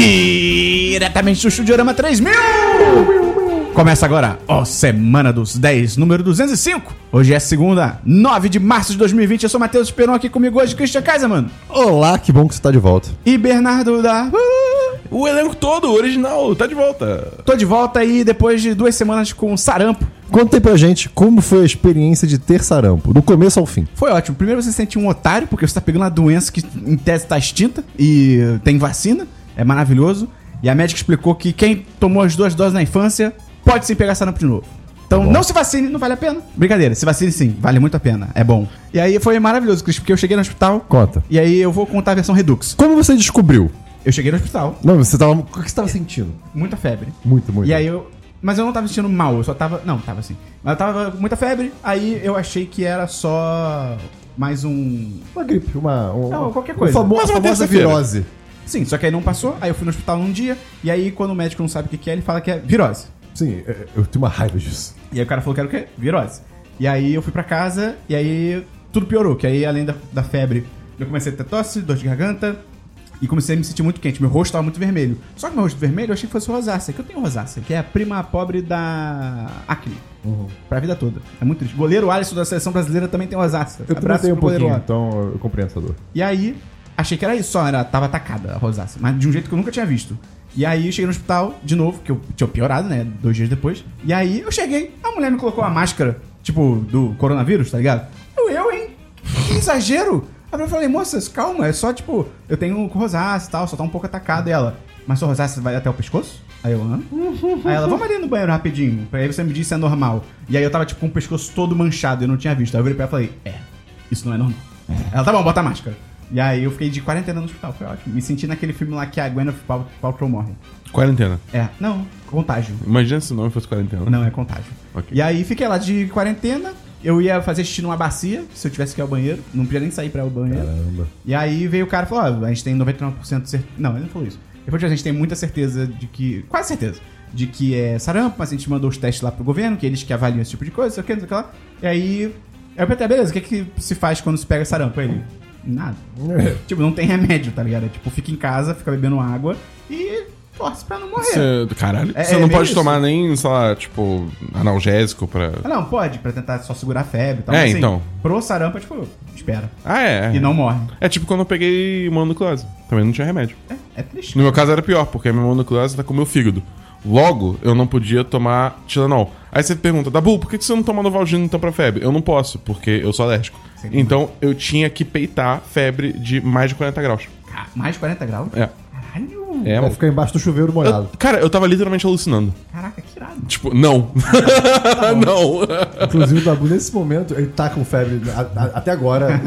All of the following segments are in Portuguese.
Diretamente do Chudiorama 3000! Começa agora, ó, Semana dos 10, número 205. Hoje é segunda, 9 de março de 2020. Eu sou Matheus Esperon aqui comigo hoje, Christian Kaiserman. Olá, que bom que você tá de volta. E Bernardo da... O elenco todo, original, tá de volta. Tô de volta aí depois de duas semanas com sarampo. Conta aí pra gente como foi a experiência de ter sarampo, do começo ao fim. Foi ótimo. Primeiro você se sente um otário, porque você tá pegando uma doença que em tese tá extinta e tem vacina. É maravilhoso. E a médica explicou que quem tomou as duas doses na infância pode sim pegar sarampo de novo. Então Bom. não se vacine, não vale a pena. Brincadeira, se vacine sim, vale muito a pena. É bom. E aí foi maravilhoso, Cris, porque eu cheguei no hospital. Conta. E aí eu vou contar a versão Redux. Como você descobriu? Eu cheguei no hospital, Não, você tava. O que você tava sentindo? muita febre. Muito, muito. E aí eu. Mas eu não tava sentindo mal, eu só tava. Não, tava assim. Mas eu tava com muita febre, aí eu achei que era só mais um. Uma gripe, uma. Um, Não, qualquer coisa. Uma uma famosa virose. Sim, só que aí não passou, aí eu fui no hospital num dia, e aí quando o médico não sabe o que que é, ele fala que é virose. Sim, é, eu tenho uma raiva disso. E aí o cara falou que era o quê? Virose. E aí eu fui pra casa, e aí tudo piorou, que aí além da, da febre, eu comecei a ter tosse, dor de garganta, e comecei a me sentir muito quente. Meu rosto tava muito vermelho. Só que meu rosto vermelho eu achei que fosse rosácea, que eu tenho rosácea, que é a prima pobre da acne. Pra vida toda. É muito triste. Goleiro Alisson da seleção brasileira também tem rosácea. Eu também tenho um goleiro pouquinho, Alisson. então eu compreendo essa dor. E aí, achei que era isso só, era, tava atacada a rosácea, mas de um jeito que eu nunca tinha visto. E aí eu cheguei no hospital de novo, que eu tinha piorado, né? Dois dias depois. E aí eu cheguei, a mulher me colocou a máscara, tipo, do coronavírus, tá ligado? Eu, eu hein? Que exagero! Aí eu falei, moças, calma, é só tipo, eu tenho rosácea e tal, só tá um pouco atacado e ela. Mas sua rosácea vai até o pescoço? Aí eu, hã? Aí ela, vamos ali no banheiro rapidinho. Aí você me disse se é normal. E aí eu tava, tipo, com o pescoço todo manchado, eu não tinha visto. Aí eu virei pra ela e falei, é, isso não é normal. Ela, tá bom, bota a máscara. E aí eu fiquei de quarentena no hospital, foi ótimo. Me senti naquele filme lá que a Gwyneth Pal- Paltrow morre. Quarentena. É, não, contágio. Imagina se o nome fosse quarentena. Não, é contágio. Ok. E aí fiquei lá de quarentena. Eu ia fazer xixi numa bacia, se eu tivesse que ir ao banheiro. Não podia nem sair pra ir ao banheiro. Caramba. E aí veio o cara e falou: Ó, a gente tem 99% de certeza. Não, ele não falou isso. Depois a gente tem muita certeza de que. Quase certeza. De que é sarampo, mas a gente mandou os testes lá pro governo, que eles que avaliam esse tipo de coisa, sei o que, não sei o que lá. E aí. Eu perguntei, beleza, o que, que se faz quando se pega sarampo? Aí Ele. Nada. Tipo, não tem remédio, tá ligado? É tipo, fica em casa, fica bebendo água e torce pra não morrer. Você, caralho. É- você é não meio pode isso. tomar nem, sei lá, tipo, analgésico pra. Ah, não, pode, pra tentar só segurar a febre e tal. É, assim, então. Pro sarampo, é tipo, espera. Ah, é. E não morre. É tipo quando eu peguei mononucleose. Também não tinha remédio. É, é triste. No meu caso era pior, porque a minha mononucleose tá com o meu fígado. Logo, eu não podia tomar Tilenol. Aí você pergunta, Dabu, por que você não toma Novalgina então pra febre? Eu não posso, porque eu sou alérgico. Sim. Então eu tinha que peitar febre de mais de 40 graus. Ah, Mais de 40 graus? É. Caralho! É, mano. ficar embaixo do chuveiro molhado. Eu- cara, eu tava literalmente alucinando. Caraca, que irado. Tipo, não. não. Inclusive, o Dabu, nesse momento, ele tá com febre a- a- até agora.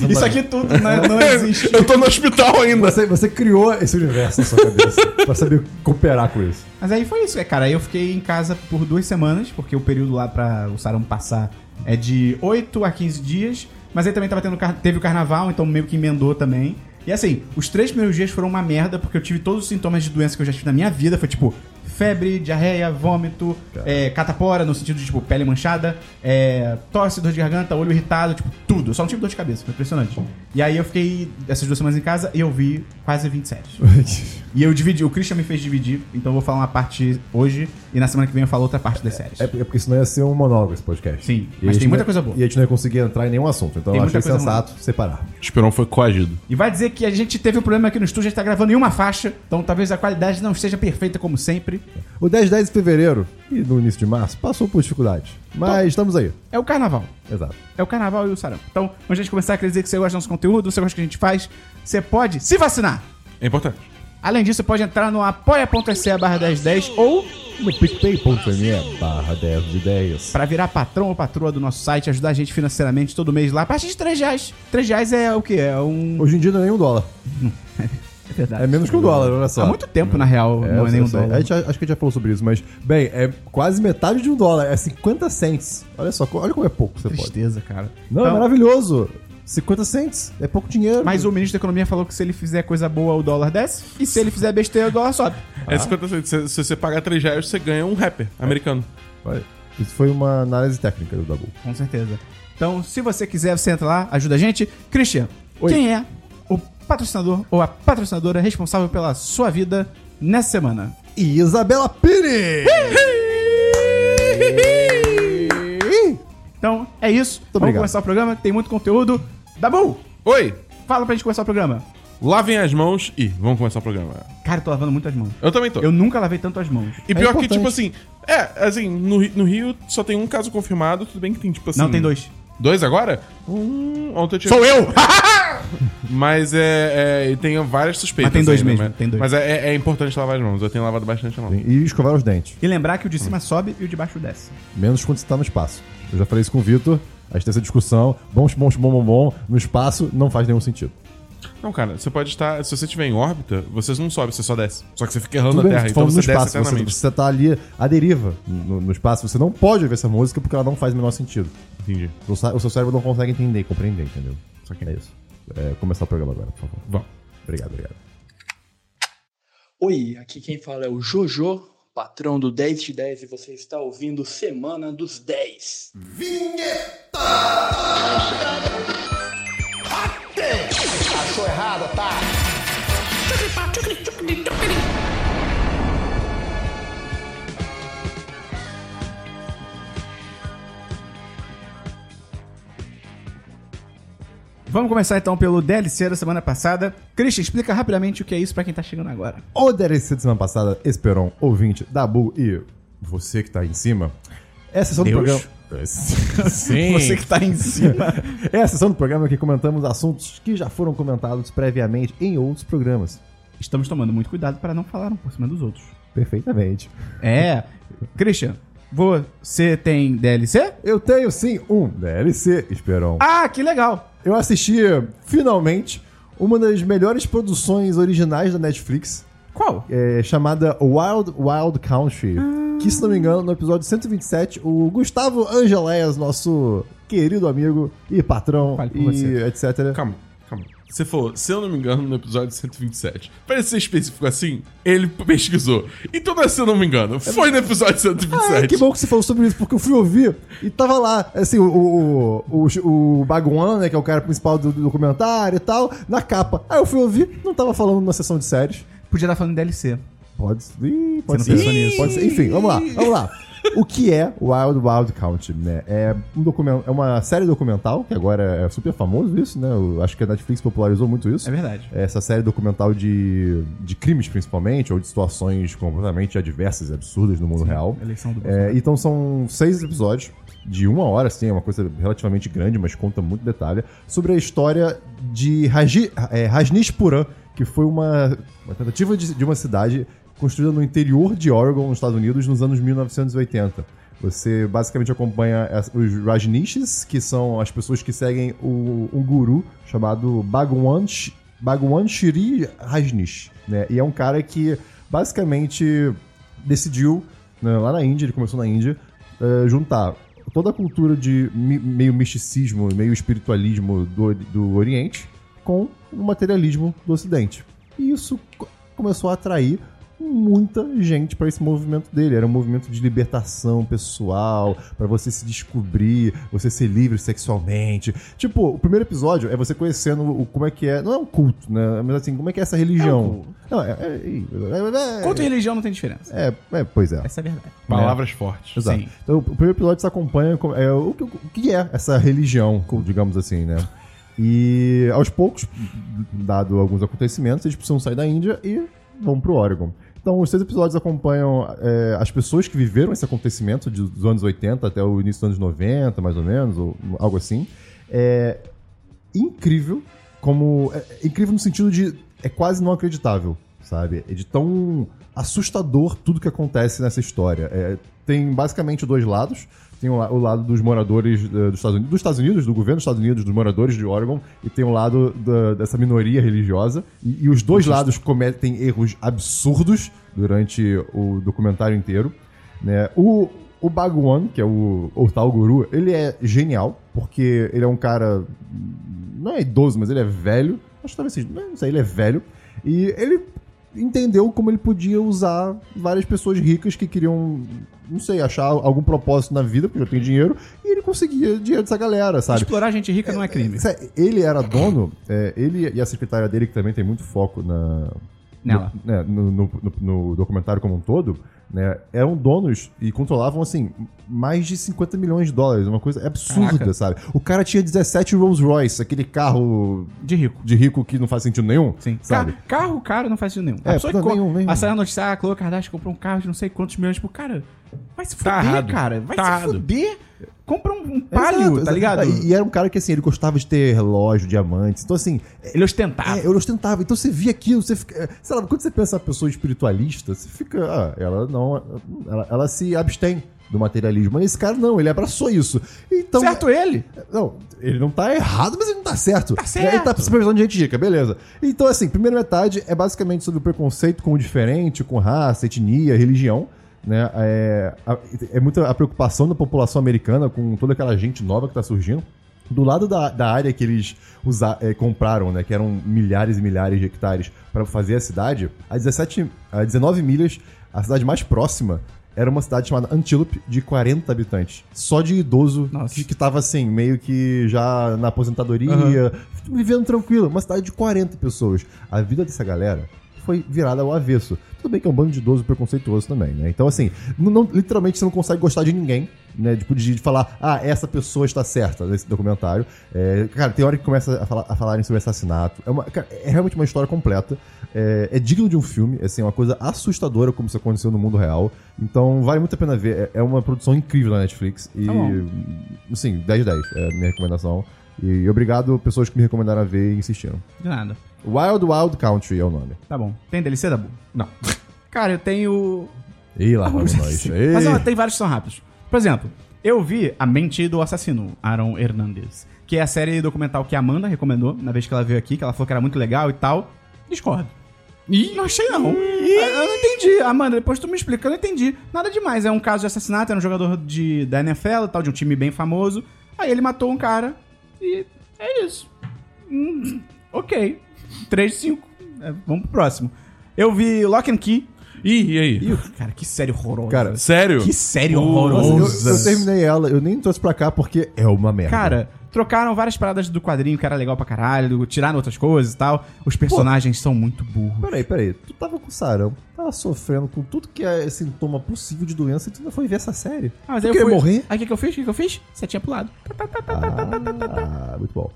e- Isso aqui tudo não, não existe. eu tô no hospital ainda. Você, você criou esse universo na sua cabeça pra saber cooperar com isso. Mas aí foi isso, é, cara. Aí eu fiquei em casa por duas semanas, porque o período lá pra o sarampo passar é de 8 a 15 dias. Mas aí também tava tendo, car- teve o carnaval, então meio que emendou também. E assim, os três primeiros dias foram uma merda, porque eu tive todos os sintomas de doença que eu já tive na minha vida. Foi tipo febre, diarreia, vômito, é, catapora, no sentido de tipo pele manchada, é, tosse, dor de garganta, olho irritado, tipo tudo. Só não tive dor de cabeça, foi impressionante. E aí eu fiquei essas duas semanas em casa e eu vi quase 20 séries. E eu dividi, o Christian me fez dividir, então eu vou falar uma parte hoje e na semana que vem eu falo outra parte das séries. É, é porque senão ia ser um monólogo esse podcast. Sim, E mas tem muita não- coisa boa. E a gente não ia conseguir entrar em nenhum assunto. Então Tem eu achei sensato separar. O Esperon foi coagido. E vai dizer que a gente teve um problema aqui no estúdio, a gente tá gravando em uma faixa, então talvez a qualidade não esteja perfeita como sempre. O 10 10 de fevereiro e no início de março passou por dificuldades. Mas estamos aí. É o carnaval. Exato. É o carnaval e o sarampo. Então, antes de a gente começar, queria dizer que você gosta do nosso conteúdo, você gosta do que a gente faz, você pode se vacinar. É importante. Além disso, você pode entrar no apoia.se barra 1010 ou No picpay.me barra 10 de ideias. para virar patrão ou patroa do nosso site, ajudar a gente financeiramente todo mês lá. A partir de 3 reais. 3 reais é o quê? É um... Hoje em dia não é nem um dólar. É verdade. É menos que um dólar, olha só. Há muito tempo, na real, É, não é nem um sei. dólar. A gente, acho que a gente já falou sobre isso, mas, bem, é quase metade de um dólar. É 50 cents. Olha só, olha como é pouco você pode. Tristeza, cara. Não, é Então, maravilhoso. 50 cents. É pouco dinheiro. Mas o ministro da Economia falou que se ele fizer coisa boa, o dólar desce. E se ele fizer besteira, o dólar sobe. É 50 centos. Se, se você pagar 3 reais, você ganha um rapper americano. Olha, Isso foi uma análise técnica do Dabu. Com certeza. Então, se você quiser, você entra lá, ajuda a gente. Christian, Oi. quem é patrocinador ou a patrocinadora responsável pela sua vida nessa semana. E Isabela Pires! Então, é isso. Vamos obrigado. começar o programa, tem muito conteúdo. Dabu, Oi! fala pra gente começar o programa. Lavem as mãos e vamos começar o programa. Cara, eu tô lavando muito as mãos. Eu também tô. Eu nunca lavei tanto as mãos. E pior que, importante. tipo assim, é, assim, no, Ri- no Rio só tem um caso confirmado, tudo bem que tem, tipo assim. Não, tem dois. Dois agora? Um. Ontem eu tinha... Sou eu! Mas é. é e tem várias suspeitas. Mas tem dois ainda, mesmo, Mas, tem dois. Mas é, é- é importante lavar as mãos. Eu tenho lavado bastante a mão. E escovar os dentes. e lembrar que o de cima sobe e o de baixo desce. Menos quando você tá no espaço. Eu já falei isso com o Vitor. A gente tem essa discussão. Bom, bom, bom, bom, bom. No espaço não faz nenhum sentido. Não, cara, você pode estar. Se você estiver em órbita, você não sobe, você só desce. Só que você fica errando Tudo a bem, Terra, tô então falando você no desce espaço. Você, eternamente. você tá ali à deriva no, no espaço. Você não pode ouvir essa música porque ela não faz o menor sentido. Entendi. O, sa- o seu cérebro não consegue entender e compreender, entendeu? Só que É isso. É, começar o programa agora, por favor. Vamos. Obrigado, obrigado. Oi, aqui quem fala é o Jojo, patrão do 10 de 10, e você está ouvindo Semana dos 10. Achou errado, tá? Vamos começar então pelo DLC da semana passada. Christian, explica rapidamente o que é isso pra quem tá chegando agora. O DLC de semana passada, Esperon, ouvinte, Dabu e você que tá aí em cima. É a sessão do Deus. programa. Sim. Você que tá em cima. É a sessão do programa que comentamos assuntos que já foram comentados previamente em outros programas. Estamos tomando muito cuidado para não falar um por cima dos outros. Perfeitamente. É. Christian, você tem DLC? Eu tenho sim um DLC, Esperon. Ah, que legal! Eu assisti, finalmente, uma das melhores produções originais da Netflix, Qual? é, chamada Wild Wild Country. Que, se não me engano, no episódio 127, o Gustavo Angeléas, nosso querido amigo e patrão, e você. etc. Calma. Você falou, se eu não me engano, no episódio 127. Parece ser específico assim, ele pesquisou. Então não é se eu não me engano, foi no episódio 127. Ah, que bom que você falou sobre isso, porque eu fui ouvir e tava lá, assim, o, o, o, o Baguan, né, que é o cara principal do, do documentário e tal, na capa. Aí eu fui ouvir, não tava falando numa sessão de séries. Podia estar falando DLC. Pode, ih, pode ser. Pode ser. Enfim, vamos lá, vamos lá. O que é Wild Wild Country, né? É, um documento, é uma série documental, que agora é super famoso isso, né? Eu acho que a Netflix popularizou muito isso. É verdade. Essa série documental de, de crimes, principalmente, ou de situações completamente adversas e absurdas no mundo real. Eleição do É, então são seis episódios de uma hora, assim, é uma coisa relativamente grande, mas conta muito detalhe, sobre a história de Raji, é, Rajneeshpuram, que foi uma, uma tentativa de, de uma cidade construída no interior de Oregon, nos Estados Unidos, nos anos 1980. Você basicamente acompanha os Rajneeshis, que são as pessoas que seguem o, um guru chamado Bhagwan, Bhagwan Shri Rajneesh. Né? E é um cara que basicamente decidiu, né, lá na Índia, ele começou na Índia, eh, juntar toda a cultura de mi- meio misticismo, meio espiritualismo do, do Oriente com o materialismo do Ocidente. E isso co- começou a atrair muita gente para esse movimento dele. Era um movimento de libertação pessoal, para você se descobrir, você ser livre sexualmente. Tipo, o primeiro episódio é você conhecendo o, como é que é. Não é um culto, né? Mas assim, como é que é essa religião. Não, é. é, é, é, Culto e religião não tem diferença. é, é, pois é. Essa é a verdade. Palavras fortes. Exato. Sim. Então, o primeiro episódio se acompanha com- é, o, que, o que é essa religião, digamos assim, né? E aos poucos, dado alguns acontecimentos, eles precisam sair da Índia e vão pro Oregon. Então, os seis episódios acompanham é, as pessoas que viveram esse acontecimento dos anos 80 até o início dos anos 90, mais ou menos, ou algo assim. É incrível como... É, é incrível no sentido de... É quase não acreditável, sabe? É de tão assustador tudo que acontece nessa história. É, tem basicamente dois lados. Tem o, la- o lado dos moradores eh, dos Estados Unidos, dos Estados Unidos, do governo dos Estados Unidos, dos moradores de Oregon, e tem o lado da- dessa minoria religiosa. E, e os dois lados cometem erros absurdos durante o documentário inteiro. Né? O, o Bhagwan, que é o, o tal guru, ele é genial, porque ele é um cara. Não é idoso, mas ele é velho. Acho que talvez seja. Não sei, ele é velho. E ele entendeu como ele podia usar várias pessoas ricas que queriam, não sei, achar algum propósito na vida, porque eu tenho dinheiro, e ele conseguia dinheiro dessa galera, sabe? Explorar gente rica não é crime. Sé- Ele era dono, é, ele e a secretária dele, que também tem muito foco na, Nela. no, né, no, no- no- no documentário como um todo, né, eram donos e controlavam, assim, mais de 50 milhões de dólares, uma coisa absurda, Caraca. sabe? O cara tinha 17 Rolls Royce, aquele carro De rico. de rico que não faz sentido nenhum, Sim. sabe? Ca- carro caro não faz sentido nenhum. É, a pessoa que nenhum, nenhum. a Sarah notícia, ah, a Khloe Kardashian comprou um carro de não sei quantos milhões. Tipo, cara, vai se Tá fuder, errado. cara. Vai Tá se errado. fuder. Compra um, um palio, Exato, tá ligado? E, e era um cara que, assim, ele gostava de ter relógio, diamantes. Então, assim, Ele ostentava. É, eu ostentava. Então você via aquilo, você fica. Sei lá, quando você pensa uma pessoa espiritualista, você fica. Ah, ela não. Ela, ela se abstém do materialismo. Mas esse cara não, ele abraçou isso. Então. certo ele. Não, ele não tá errado, mas ele não tá certo. Tá certo. Ele tá supervisando de gente rica, beleza. Então, assim, primeira metade é basicamente sobre o preconceito com o diferente, com raça, etnia, religião. Né? É, é muita a preocupação da população americana com toda aquela gente nova que tá surgindo. Do lado da, da área que eles é, compraram, né, que eram milhares e milhares de hectares para fazer a cidade, a, 17, a 19 milhas, a cidade mais próxima era uma cidade chamada Antelope, de 40 habitantes. Só de idoso Nossa. que, que tava assim, meio que já na aposentadoria, vivendo tranquilo. Uma cidade de 40 pessoas. A vida dessa galera foi virada ao avesso. Tudo bem que é um bando de idoso preconceituoso também, né? Então, assim, não, não- literalmente você não consegue gostar de ninguém, né? Tipo, de, de falar, ah, essa pessoa está certa nesse documentário. É, cara, tem hora que começa a, falar, a falarem sobre assassinato. É, uma, cara, é realmente uma história completa. É, é digno de um filme, assim, é uma coisa assustadora como isso aconteceu no mundo real. Então, vale muito a pena ver. É, é uma produção incrível na Netflix. E, Tá assim, 10 de 10 é a minha recomendação. E obrigado pessoas que me recomendaram a ver e insistiram. De nada. Wild Wild Country é o nome. Tá bom. Tem DLC, Dabu? Não. Cara, eu tenho. Ih, lá vamos nós. Ei. Mas tem vários que são rápidos. Por exemplo, eu vi A Mente do Assassino, Aaron Hernandez. Que é a série documental que a Amanda recomendou na vez que ela veio aqui, que ela falou que era muito legal e tal. Discordo. Ih, não achei não. Eu não entendi. Amanda, depois tu me explica, eu não entendi. Nada demais. É um caso de assassinato, era um jogador de, da NFL e tal, de um time bem famoso. Aí ele matou um cara e é isso. Hum, ok. 3 de 5. É, vamos pro próximo. Eu vi Lock and Key. Ih, e aí? Ih, cara, que série horrorosa. Cara, Sério? que série Nossa, eu, horrorosa. eu terminei ela, eu nem trouxe pra cá porque é uma merda. Cara, trocaram várias paradas do quadrinho que era legal pra caralho, tiraram outras coisas e tal. Os personagens são muito burros. Peraí, peraí. Tu tava com sarão, tava sofrendo com tudo que é sintoma possível de doença e tu ainda foi ver essa série. Ah, mas tu aí eu fui... morrer? Aí o que, que eu fiz? O que, que eu fiz? Você tinha pulado. Ah, muito bom.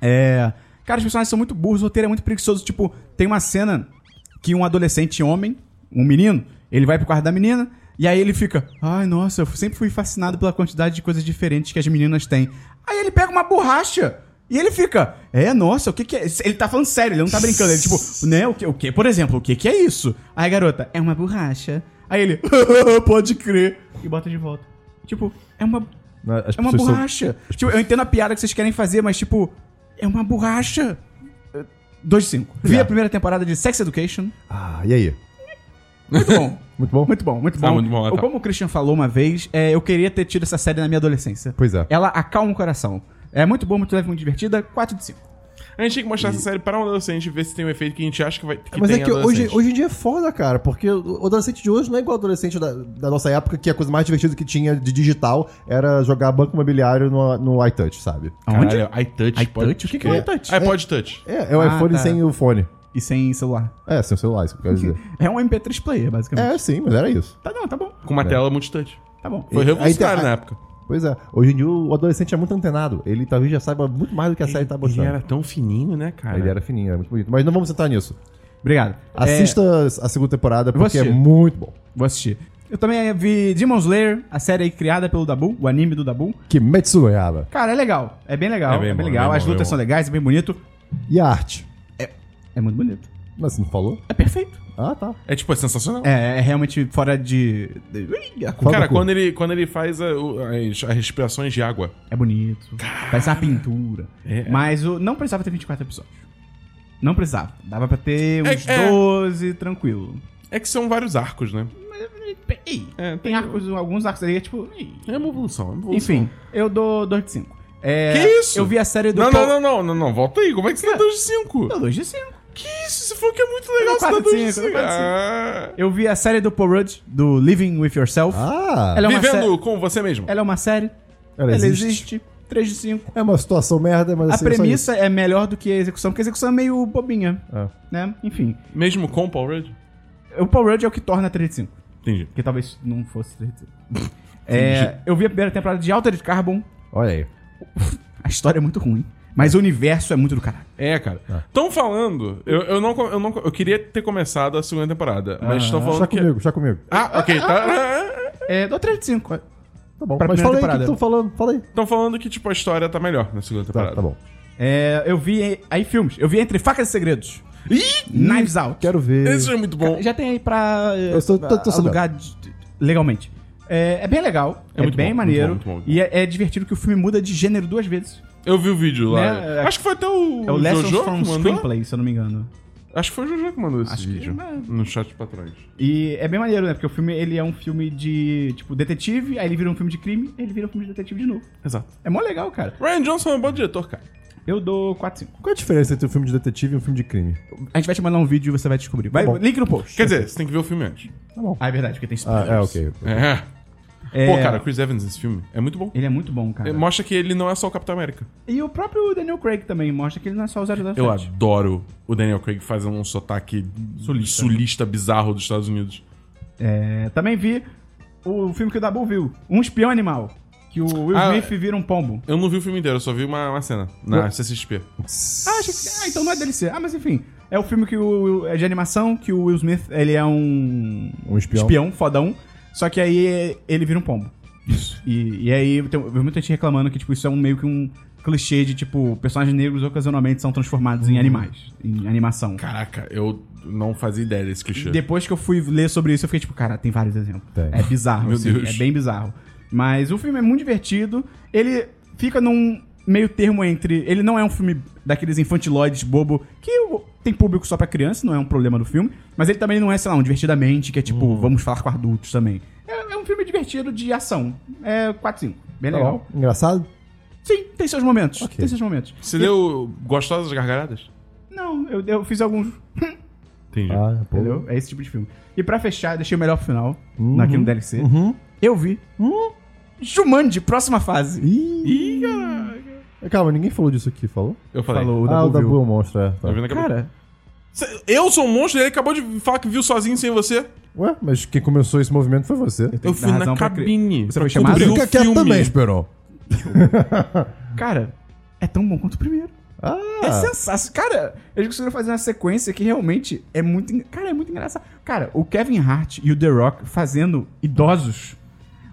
É. Cara, os personagens são muito burros, o roteiro é muito preguiçoso. Tipo, tem uma cena que um adolescente homem, um menino, ele vai pro quarto da menina, e aí ele fica, ai, nossa, eu sempre fui fascinado pela quantidade de coisas diferentes que as meninas têm. Aí ele pega uma borracha. E ele fica, é, nossa, o que que é? Ele tá falando sério, ele não tá brincando. Ele, tipo, né, o que, o que? Por exemplo, o que que é isso? Aí a garota, é uma borracha. Aí ele, pode crer. E bota de volta. Tipo, é uma As é uma pessoas são- borracha. Tipo, eu entendo a piada que vocês querem fazer, mas, tipo, é uma borracha. 2 de 5. Vi a primeira temporada de Sex Education. Ah, e aí? Muito bom. Muito bom? muito bom, muito bom. Ah, muito bom, tá. Como o Christian falou uma vez, é, eu queria ter tido essa série na minha adolescência. Pois é. Ela acalma o coração. É muito boa, muito leve, muito divertida. 4 de 5. A gente tem que mostrar essa série para um adolescente e ver se tem um efeito que a gente acha que vai que Mas tem é que hoje, hoje em dia é foda, cara, porque o adolescente de hoje não é igual ao adolescente da, da nossa época, que a coisa mais divertida que tinha de digital era jogar banco imobiliário no, no iTouch, sabe? Caralho, iTouch. iTouch? O que que é iTouch? iPod Touch. É, é o Ah, iPhone tá. sem o fone. E sem celular. É, sem o celular, isso que eu quero dizer. É um MP3 player, basicamente. É, sim, mas era isso. Tá, não, tá bom. Com uma tela multitouch. Tá bom. Foi E- revolucionário na época. Pois é, hoje em dia o adolescente é muito antenado. Ele talvez já saiba muito mais do que a série tá Ele mostrando. era tão fininho, né, cara? Ele era fininho, era muito bonito. Mas não vamos entrar nisso. Obrigado. É, Assista a segunda temporada porque é muito bom. vou assistir. Eu também vi Demon Slayer, a série aí criada pelo Dabu, o anime do Dabu. Kimetsu no Yaiba. Cara, é legal. É bem legal. É É bem bem, bom, legal. bem As bom, lutas são legais, é bem bonito. E a arte? É muito bonito. Mas você não falou? É perfeito. Ah, tá. É tipo, é sensacional. É, é realmente fora de. Cara, quando ele, quando ele faz a- as, as respirações de água. É bonito. Parece uma pintura. É. Mas o, não precisava ter 24 episódios. Não precisava. Dava pra ter uns É, é. 12 tranquilo. É que são vários arcos, né? Ei, É, tem tem- arcos, alguns arcos ali, é tipo. É uma evolução, é uma evolução. Enfim, eu dou 2 de 5. É, Que isso? Eu vi a série do. Não, Paul- não, não, não, não, não, volta aí. Como é que você dá 2 de 5? Dou 2 de 5. Que isso? você falou que é muito legal, você quatro, dois de cinco. Ah. Eu vi a série do Paul Rudd, do Living With Yourself. Ah, Ela é uma Vivendo sé- com você mesmo. Ela é uma série. ela Ela existe. existe. 3 de 5. É uma situação merda, mas A assim, é só premissa é melhor do que a execução, porque a execução é meio bobinha. É. Né? Enfim. Mesmo com o Paul Rudd? O Paul Rudd é o que torna 3 de 5. Entendi. Que talvez não fosse 3 de 5. É, eu vi a primeira temporada de Altered Carbon. Olha aí. A história é muito ruim. Mas o universo é muito do caralho. É, cara. Estão falando. Eu, eu, não, eu não. Eu queria ter começado a segunda temporada, mas estão falando Chá que. comigo, chá comigo. Ah, ok, tá. É, dou 3 de 5. Tá bom. Pra Mas fala aí o que temporada. estão falando. Fala aí. Estão falando que, tipo, a história tá melhor na segunda Tá, temporada. tá bom. É, eu vi aí filmes. Eu vi Entre Facas e Segredos. Ih! Knives Out. Quero ver. Esse é muito bom. Já tem aí pra Eu tô- tô- tô alugar de- legalmente. É, é bem legal, É é, muito bem bom, maneiro. muito bom, muito bom. E é, é divertido que o filme muda de gênero duas vezes. Eu vi o vídeo lá. Né? Acho que foi até o, É o Lessons Jojo from que mandou. Screenplay, se eu não me engano. Acho que foi o Jojo que mandou esse Acho que- vídeo. mas- No chat de patrões. E é bem maneiro, né? Porque o filme ele é um filme de, tipo, detetive, aí ele vira um filme de crime, aí ele vira um filme de detetive de novo. Exato. É mó legal, cara. Ryan Johnson é um bom diretor, cara. Eu dou 4, 5. Qual a diferença entre um filme de detetive e um filme de crime? A gente vai te mandar um vídeo e você vai descobrir. Vai, bom. link no post. Quer dizer, você tem que ver o filme antes. Ah, é verdade, porque tem Ah, spoilers. é, ok. É. É, Pô, cara, Chris Evans nesse filme é muito bom. Ele é muito bom, cara. Mostra que ele não é só o Capitão América. E o próprio Daniel Craig também mostra que ele não é só o 007. Eu adoro o Daniel Craig fazendo um sotaque Sulista. sulista bizarro dos Estados Unidos. É, também vi o filme que o Dabu viu, Um Espião Animal. Que o Will Ah, Smith vira um pombo. Eu não vi o filme inteiro, eu só vi uma, uma cena na CCXP. Ah, que- ah, então não é DLC. Ah, mas enfim. É o filme que o, é de animação, que o Will Smith, ele é um... Um espião. Espião, fodão. Só que aí ele vira um pombo. Isso. E, e aí tem, eu vi muita gente reclamando que, tipo, isso é um, meio que um clichê de, tipo, personagens negros ocasionalmente são transformados em animais. Em animação. Caraca, eu não fazia ideia desse clichê. Depois que eu fui ler sobre isso, eu fiquei tipo, cara, tem vários exemplos. Tem. É bizarro, Meu assim, Deus. é bem bizarro. Mas o filme é muito divertido. Ele fica num meio termo entre. Ele não é um filme daqueles infantiloides bobo que o- tem público só pra criança, não é um problema do filme. Mas ele também não é, sei lá, um divertidamente, que é tipo, Uhum. vamos falar com adultos também. É, é um filme divertido de ação. É 4 5 Bem Tá legal. bom. Engraçado? Sim, tem seus momentos. Ok. Tem seus momentos. Você deu gostosas gargalhadas? Não, eu, eu fiz alguns. Entendi. Ah. Entendeu? É esse tipo de filme. E pra fechar, deixei o melhor pro final, Uhum. aqui no DLC. Uhum. Eu vi. Jumanji, próxima fase. Ih, Calma, ninguém falou disso aqui, falou? Eu falei. Falou, o ah, o Dabu viu. é um monstro, é. Tá. Vendo? Acabou- Cara, Cê- Eu sou um monstro e ele acabou de falar que viu sozinho sem você. Ué, mas quem começou esse movimento foi você. Eu que fui na cabine. Você foi chamado? Fica quieto também, Esperon. cara, é tão bom quanto o primeiro. É Ah, sensacional. Cara, eles conseguiram fazer uma sequência que realmente é muito. Cara, é muito engraçado. Cara, o Kevin Hart e o The Rock fazendo idosos.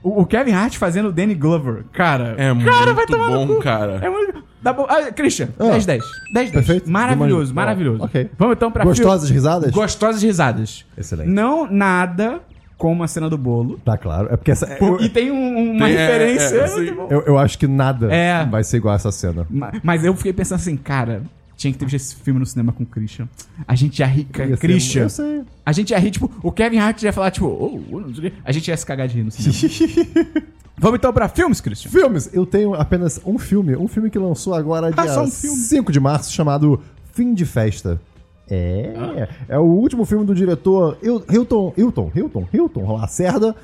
O, o Kevin Hart fazendo o Danny Glover. Cara, É cara, muito vai tomar no bom, cara. É muito. Dá bom. Ah, Christian, Ah. 10, 10. 10, 10. Perfeito. Maravilhoso, maravilhoso. Ok. Vamos então pra gostosas risadas? Gostosas risadas. Excelente. Não nada como a cena do bolo. Tá claro. É porque essa. Eu, e tem um- uma Tem, referência. é, é sim. muito bom. eu, eu acho que nada É. vai ser igual a essa cena. Ma- Mas eu fiquei pensando assim, cara, tinha que ter visto esse filme no cinema com o Christian. A gente ia rir, Ia ser- Christian. Sei. A gente ia rir, tipo, o Kevin Hart ia falar, tipo, oh, oh, não sei. A gente ia se cagar de rir no cinema. Vamos então pra filmes, Christian? Filmes, eu tenho apenas um filme. Um filme que lançou agora Ah, dia um filme. 5 de março, chamado Fim de Festa. É, Ah. é o último filme do diretor Hil- Hilton, Hilton, Hilton, Hilton Lacerda.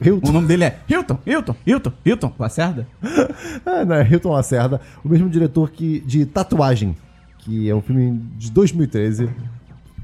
O Hilton, nome dele é Hilton, Hilton, Hilton, Hilton, Lacerda. ah, não, é Hilton Lacerda, o mesmo diretor que, de Tatuagem, que é um filme de 2013,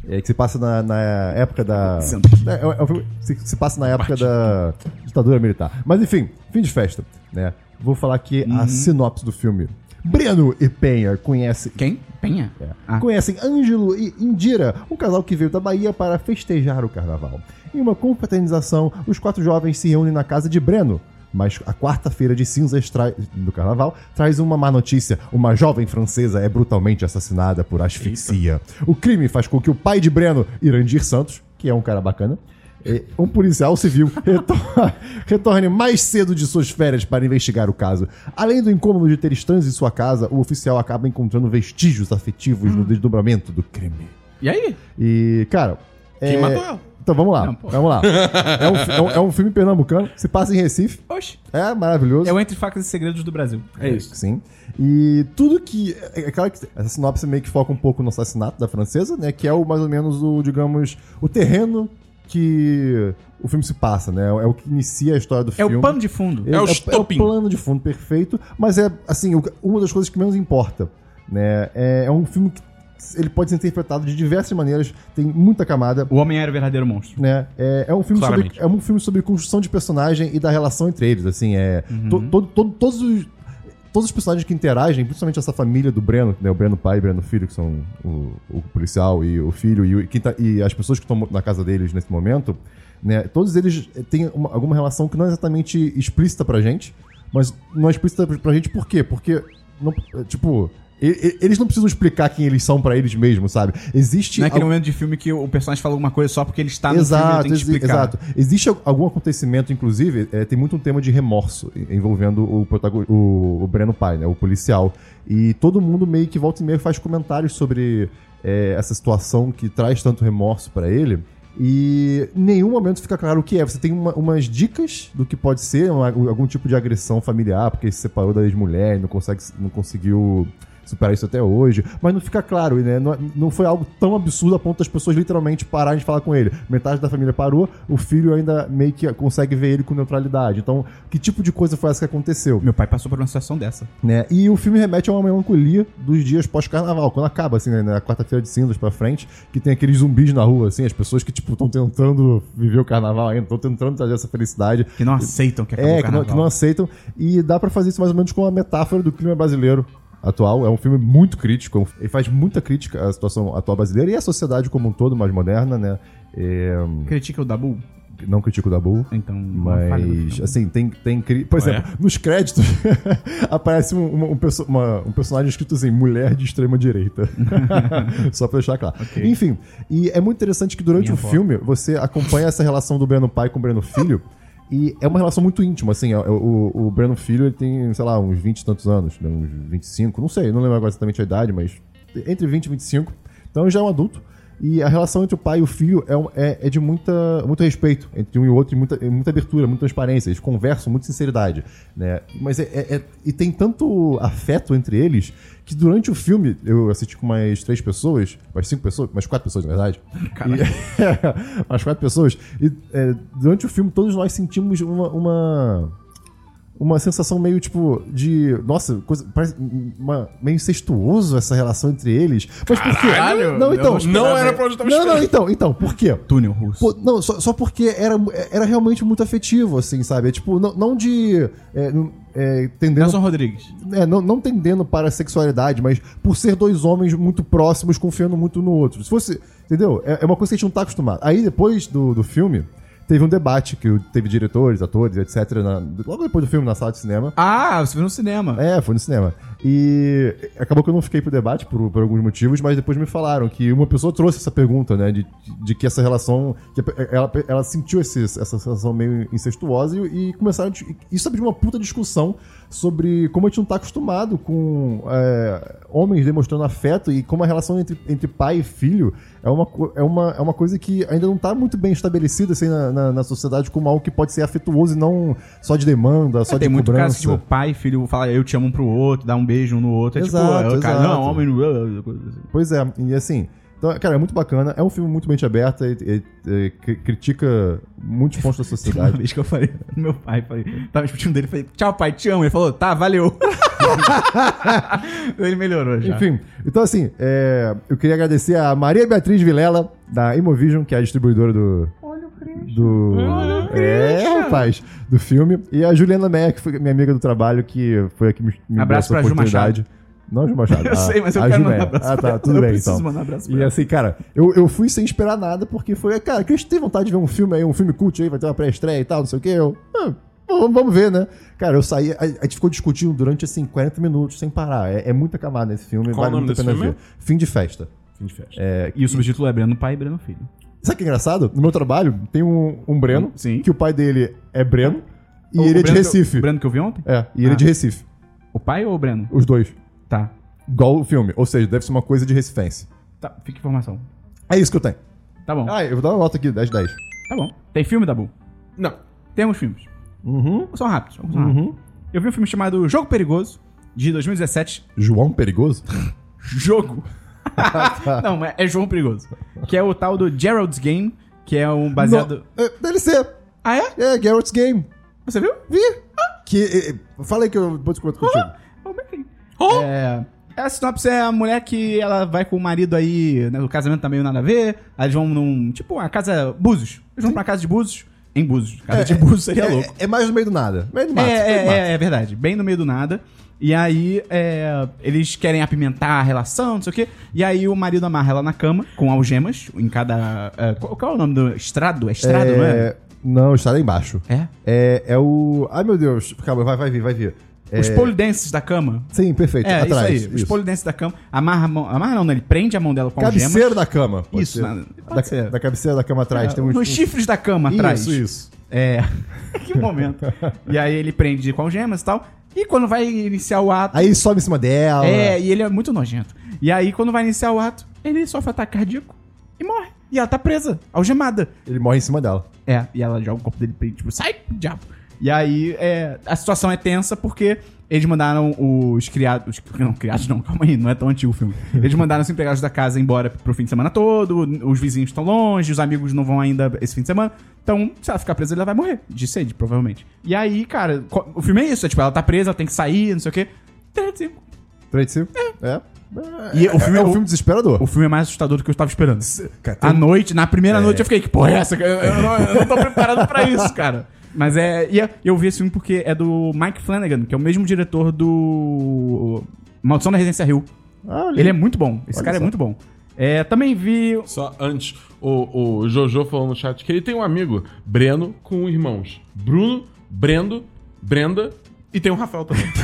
é, que se passa na, na época da... É, é um filme que se, passa na época da ditadura militar. Mas enfim, fim de festa, né? Vou falar aqui Uhum. a sinopse do filme. Breno e Penha conhecem Quem? Penha? Ah. Conhecem Ângelo e Indira, um casal que veio da Bahia para festejar o carnaval. Em uma confraternização, os quatro jovens se reúnem na casa de Breno. Mas a quarta-feira de cinzas do carnaval traz uma má notícia. Uma jovem francesa é brutalmente assassinada por asfixia. O crime faz com que o pai de Breno, Irandir Santos, que é um cara bacana, um policial civil retor- retorne mais cedo de suas férias para investigar o caso. Além do incômodo de ter estranhos em sua casa, o oficial acaba encontrando vestígios afetivos no desdobramento do crime. E aí? E, cara. Quem é, matou ela? Então vamos lá, Não, vamos lá. É um, é um- é um filme pernambucano, se passa em Recife, Oxe, é maravilhoso. é o Entre Facas e Segredos do Brasil. É isso. Sim. E tudo que. É é claro que essa sinopse meio que foca um pouco no assassinato da francesa, né? Que é o mais ou menos o, digamos, o terreno que o filme se passa, né? É o que inicia a história do É filme. o pano de fundo. É o é, o estopim. plano de fundo perfeito, mas é, assim, o- uma das coisas que menos importa, né? É, é um filme que ele pode ser interpretado de diversas maneiras, tem muita camada, O homem era o verdadeiro monstro. né? É, é um filme sobre, é um filme sobre construção de personagem e da relação entre eles, assim, é Uhum. to- to- to- todos os todos os personagens que interagem, principalmente essa família do Breno, né, o Breno pai e o Breno filho, que são o, o policial e o filho e, o- tá- e as pessoas que estão na casa deles nesse momento, né, todos eles têm uma- alguma relação que não é exatamente explícita pra gente, mas não é explícita pra gente por quê? Porque não, tipo eles não precisam explicar quem eles são pra eles mesmos, sabe? Existe Não é aquele al- momento de filme que o personagem fala alguma coisa só porque ele está no filme e Exato, exi- explicar. exato. Existe al- algum acontecimento, inclusive, é, tem muito um tema de remorso en- envolvendo o, protago- o, o Breno Pai, né, o policial. E todo mundo meio que volta e meia faz comentários sobre é, essa situação que traz tanto remorso pra ele. E em nenhum momento fica claro o que é. Você tem uma- umas dicas do que pode ser uma- algum tipo de agressão familiar, porque ele se separou da ex-mulher e não, consegue, não conseguiu superar isso até hoje, mas não fica claro, né? Não, não foi algo tão absurdo a ponto das pessoas literalmente pararem de falar com ele. Metade da família parou, o filho ainda meio que consegue ver ele com neutralidade. Então, que tipo de coisa foi essa que aconteceu? Meu pai passou por uma situação dessa. né? E o filme remete a uma melancolia dos dias pós-carnaval, quando acaba, assim, né, na quarta-feira de cinzas pra frente, que tem aqueles zumbis na rua, assim, as pessoas que, tipo, estão tentando viver o carnaval ainda, estão tentando trazer essa felicidade. Que não aceitam que acabou É, o que não, carnaval. que não aceitam. E dá pra fazer isso mais ou menos com uma metáfora do clima brasileiro atual. É um filme muito crítico. é Ele faz muita crítica à situação atual brasileira e à sociedade como um todo, mais moderna, né? É, Critica o Dabu? não critico o Dabu. Então, Mas, assim, tem. tem cri- Por Ué? exemplo, nos créditos aparece um, uma- um perso- uma- um personagem escrito assim: mulher de extrema-direita. Só pra deixar claro. Ok. Enfim, e é muito interessante que durante Minha o avó. filme você acompanha essa relação do Breno pai com o Breno filho. E é uma relação muito íntima, assim, ó, o, o Breno Filho, ele tem, sei lá, uns 20 e tantos anos, né, uns 25, não sei, não lembro agora exatamente a idade, mas entre 20 e 25, então já é um adulto. E a relação entre o pai e o filho é, é- é de muita, muito respeito entre um e outro, e muita, muita abertura, muita transparência. Eles conversam, muita sinceridade. Né? Mas é, é- é- E tem tanto afeto entre eles que durante o filme, eu assisti com mais três pessoas, mais cinco pessoas, mais quatro pessoas, na verdade. E, mais quatro pessoas. E é, durante o filme, todos nós sentimos uma- uma uma sensação meio tipo de. Nossa, coisa, parece uma, meio incestuoso essa relação entre eles. Mas por quê? Caralho, não, então. não. Não era pra onde eu tava Não, não, então, então, por quê? Túnel russo. Pô, não, só, só porque era, era realmente muito afetivo, assim, sabe? É tipo, não, não de. É, não- é, tendendo Nelson Rodrigues. é, não, não tendendo para a sexualidade, mas por ser dois homens muito próximos, confiando muito no outro. Se fosse. Entendeu? É, é uma coisa que a gente não tá acostumado. Aí depois do, do filme, teve um debate que teve diretores, atores, etc. na- logo depois do filme, na sala de cinema. Ah, você viu no cinema. É, foi no cinema. E acabou que eu não fiquei pro debate por, por alguns motivos, mas depois me falaram que uma pessoa trouxe essa pergunta, né? De, de que essa relação. Que ela, ela sentiu esse- essa sensação meio incestuosa e, e começaram. Isso abriu uma puta discussão sobre como a gente não tá acostumado com é, homens demonstrando afeto e como a relação entre, entre pai e filho é uma, é, uma, é uma coisa que ainda não tá muito bem estabelecida assim, na, na, na sociedade como algo que pode ser afetuoso e não só de demanda, só É, de tem muito cobrança. caso que, tipo, pai e filho fala eu te amo um pro outro, dá um beijo um no outro. É Exato, tipo, é, o cara, exato. não, homem assim. Pois é, e assim. Então, cara, é muito bacana. É um filme muito mente aberta e, e- e cri- critica muitos pontos da Uma sociedade. vez que eu falei pro meu pai, falei, tava discutindo dele, falei, tchau pai, te amo. Ele falou, tá, valeu. Ele melhorou já. Enfim, então assim, é, eu queria agradecer a Maria Beatriz Vilela, da Imovision, que é a distribuidora do. Do. É, rapaz, do filme. E a Juliana Meia, que foi minha amiga do trabalho, que foi a que me, me Abraço deu essa pra Ju oportunidade. Não, Ju Machado. Eu a- sei, mas eu quero Ju mandar abraço Ah, tá, tudo Eu bem, então. mandar abraço E assim, cara, eu, eu fui sem esperar nada, porque foi, cara, que a gente tem vontade de ver um filme aí, um filme cult aí, vai ter uma pré-estreia e tal, não sei o quê. Eu, ah, vamos, ver, né? Cara, eu saí, a, gente ficou discutindo durante, assim, 40 minutos, sem parar. É, é muita camada nesse filme, Qual vale muito a pena filme ver. Fim de festa. Fim de festa. É, E o subtítulo é Breno pai e Breno filho. Sabe o que é engraçado? No meu trabalho, tem um, um Breno, Sim. que o pai dele é Breno, e O- ele é de Breno que eu- Recife. O Breno que eu vi ontem? É, e ele é Ah. de Recife. O pai ou o Breno? Os dois. Tá. Igual o filme. Ou seja, deve ser uma coisa de recifense. Tá, fica informação. É isso que eu tenho. Tá bom, Ah, eu vou dar uma nota aqui, 10 10. tá bom. Tem filme, Dabu? Não. Temos filmes. Uhum. São rápidos. São rápidos. Eu vi um filme chamado Jogo Perigoso, de 2017. João Perigoso? Jogo. Não, mas é Jogo Perigoso. Que é o tal do Gerald's Game, que é um baseado... Não, é, DLC. Ah, é? É, Garrett's Game. Você viu? Vi. Que, eh, fala aí que eu depois conto contigo. Oh, bem. É, a sinopse é a mulher que ela vai com o marido aí, né, o casamento tá meio nada a ver, aí eles vão num, tipo, uma casa, Búzios. Eles vão pra casa de Búzios, em Búzios. Casa de Búzios seria é, louco. É, é mais no meio do nada. Meio do É, mato. é, é, é verdade, bem no meio do nada. E aí, é, eles querem apimentar a relação, não sei o quê. E aí o marido amarra ela na cama, com algemas, em cada... é, qual, qual é o nome do... Estrado? É estrado, não é? Não, está lá embaixo. É? É, é o. Ai meu Deus, calma, vai, vai vir, vai vir. É, Os polidenses da cama. Sim, perfeito. É, atrás. isso aí. Os polidenses da cama. Amarra a mão... Amarra não, né? Ele prende a mão dela com algemas. Cabeceira da cama. pode Isso, ser. na- pode da, ser. da cabeceira da cama atrás tem uns. Nos uns- chifres da cama atrás. Isso, isso. É. que momento. E aí ele prende com algemas e tal. E quando vai iniciar o ato. Aí sobe em cima dela. É, e ele é muito nojento. E aí, quando vai iniciar o ato, ele sofre ataque cardíaco e morre. E ela tá presa, algemada. Ele morre em cima dela. É, e ela joga o corpo dele pra ele, tipo, sai, diabo. E aí, é, a situação é tensa porque eles mandaram os criados. os- Não, criados não, calma aí, não é tão antigo o filme. Eles mandaram os empregados da casa embora pro fim de semana todo, os vizinhos estão longe, os amigos não vão ainda esse fim de semana. Então, se ela ficar presa, ela vai morrer, de sede, provavelmente. E aí, cara, o filme é isso, é tipo, ela tá presa, ela tem que sair, não sei o quê. 35. 3 de 5? É. E o filme é é um o- filme desesperador. O filme é mais assustador do que eu estava esperando. Cara, tem À um- noite, na primeira noite, eu fiquei, que porra é essa? Eu, eu não, eu não tô preparado pra isso, cara. Mas é. E eu- vi esse filme porque é do Mike Flanagan, que é o mesmo diretor do. Maldição da Residência Rio. Ah, Ele é muito bom. Esse Olha cara só. é muito bom. É, também vi. Só antes, o, o Jojo falou no chat que ele tem um amigo, Breno, com irmãos. Bruno, Brendo, Brenda e tem um Rafael também.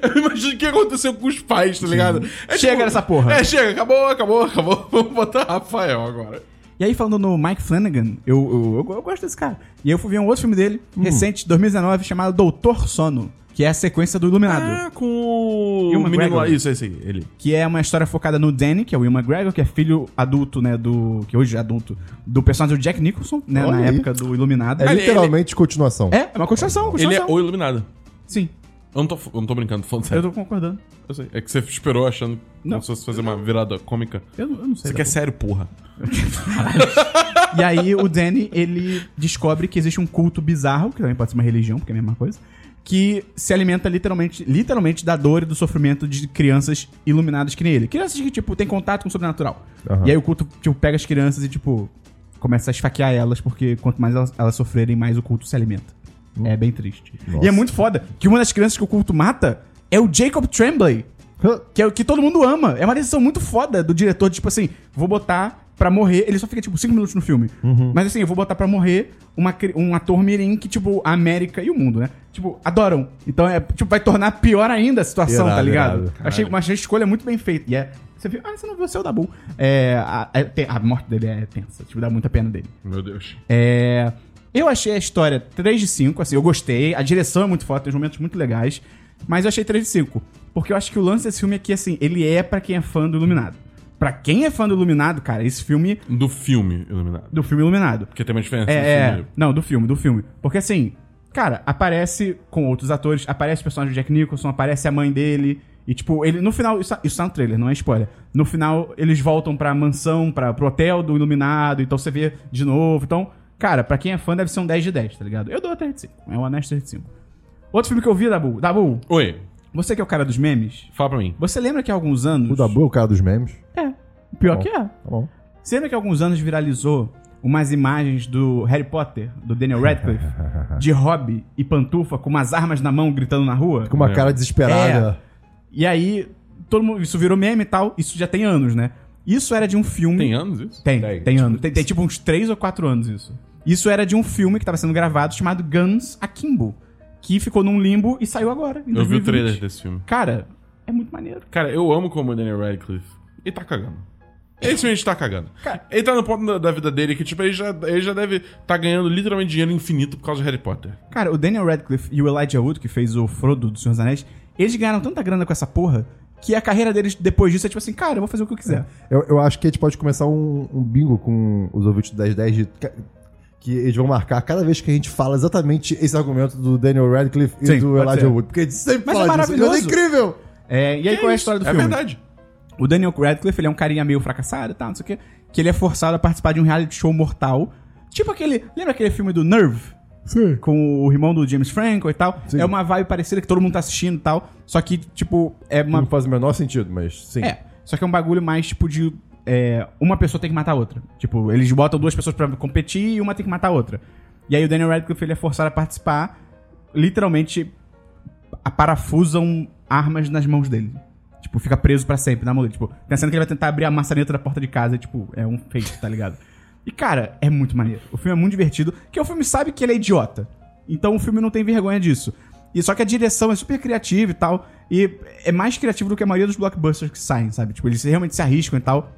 Eu imagino o que aconteceu com os pais, tá ligado? É Chega nessa porra. É, chega, acabou, acabou, acabou. Vamos botar Rafael agora. E aí, falando no Mike Flanagan, eu, eu, eu, eu gosto desse cara. E aí eu fui ver um outro filme dele, Hum. recente, 2019, chamado Doutor Sono, que é a sequência do Iluminado. Ah, com o Ewan menino lá. Isso, esse aí, ele. que é uma história focada no Danny, que é o Will McGregor, que é filho adulto, né, do... que hoje é adulto, do personagem do Jack Nicholson, né, Olha na aí. época do Iluminado. É É, literalmente continuação. é uma continuação, Ele é continuação. o iluminado. Sim, Eu não tô, eu não tô brincando, tô falando eu sério. tô concordando. Eu sei. É que você esperou achando Não. como se fosse fazer uma virada cômica. Eu, não- eu não sei. Você quer sério, porra. E aí o Danny, ele descobre que existe um culto bizarro, que também pode ser uma religião, porque é a mesma coisa, que se alimenta literalmente, literalmente da dor e do sofrimento de crianças iluminadas que nem ele. Crianças que, tipo, têm contato com o sobrenatural. Aham. E aí o culto, tipo, pega as crianças e, tipo, começa a esfaquear elas, porque quanto mais elas, elas sofrerem, mais o culto se alimenta. É bem triste. Nossa. E é muito foda que uma das crianças que o culto mata é o Jacob Tremblay. Que é o que todo mundo ama. É uma decisão muito foda do diretor, tipo assim, vou botar pra morrer. Ele só fica, tipo, 5 minutos no filme. Mas assim, eu vou botar pra morrer uma, um ator mirim que, tipo, a América e o mundo, né? Tipo, adoram. Então, é, tipo, vai tornar pior ainda a situação, Irado, tá ligado? irado. Achei uma, achei a escolha muito bem feita. E é. Você viu? Ah, você não viu o seu Dabu. É, a, é, tem- a morte dele é tensa. Tipo, dá muita pena dele. Meu Deus. É, eu achei a história 3 de 5, assim, eu gostei. A direção é muito forte, tem uns momentos muito legais. Mas eu achei 3 de 5. Porque eu acho que o lance desse filme é que, assim, ele é pra quem é fã do Iluminado. Pra quem é fã do Iluminado, cara, esse filme. Do filme Iluminado. Do filme Iluminado. Porque tem uma diferença É, é, filme. não, do filme, do filme. Porque assim, cara, aparece com outros atores, aparece o personagem do Jack Nicholson, aparece a mãe dele. E, tipo, ele no final, isso, isso tá no trailer, não é spoiler. No final, eles voltam pra mansão, pra, pro hotel do Iluminado, então você vê de novo. Então, cara, pra quem é fã, deve ser um 10 de 10, tá ligado? Eu dou até de 5. É um honesto 10 de 5. Outro filme que eu vi, Dabu. Dabu, Oi, você que é o cara dos memes, fala pra mim. você lembra que há alguns anos. O Dabu é o cara dos memes. É. Pior Bom. que é. Tá bom. Você lembra que há alguns anos viralizou umas imagens do Harry Potter, do Daniel Radcliffe, de hobby e pantufa com umas armas na mão gritando na rua? Com uma É. cara desesperada. E aí, todo mundo, isso virou meme e tal, isso já tem anos, né? Isso era de um filme. Tem anos isso? Tem, tem, Tem. anos. Tem, tem tipo uns 3 ou 4 anos isso. Isso era de um filme que tava sendo gravado chamado Guns Akimbo, que ficou num limbo e saiu agora. Em Eu vi o 2020. trailer desse filme. Cara, é muito maneiro. Cara, eu amo como o Daniel Radcliffe. Ele tá cagando. Ele simplesmente tá cagando. Cara- ele tá no ponto da, da vida dele que, tipo, ele já, ele já deve tá ganhando literalmente dinheiro infinito por causa de Harry Potter. Cara, o Daniel Radcliffe e o Elijah Wood, que fez o Frodo do Senhor dos Anéis, eles ganharam tanta grana com essa porra que a carreira deles depois disso é tipo assim, cara, eu vou fazer o que eu quiser. Eu, eu acho que a gente pode começar um, um bingo com os ouvintes do 1010 de. Que eles vão marcar cada vez que a gente fala exatamente esse argumento do Daniel Radcliffe e Sim, do Elijah ser. Wood. Porque a gente sempre Mas é fala disso. maravilhoso. É incrível! É, e aí qual é a história do é filme? verdade. O Daniel Radcliffe, ele é um carinha meio fracassado e tal, não sei o quê, que ele é forçado a participar de um reality show mortal. Tipo aquele. Lembra aquele filme do Nerve? Sim. Com o irmão do James Franco e tal. Sim. É uma vibe parecida que todo mundo tá assistindo e tal. Só que, tipo, é uma. Não faz o menor sentido, mas sim. É. Só que é um bagulho mais, tipo, de. É, uma pessoa tem que matar a outra. Tipo, eles botam duas pessoas pra competir e uma tem que matar a outra. E aí o Daniel Radcliffe ele é forçado a participar. Literalmente, parafusam armas nas mãos dele. Tipo, fica preso pra sempre na mão dele. Tipo, pensando que ele vai tentar abrir a maçaneta da porta de casa e, tipo, é um feito, tá ligado? E, cara, é muito maneiro. O filme é muito divertido, que o filme sabe que ele é idiota. Então o filme não tem vergonha disso. E só que a direção é super criativa e tal. E é mais criativo do que a maioria dos blockbusters que saem, sabe? Tipo, eles realmente se arriscam e tal.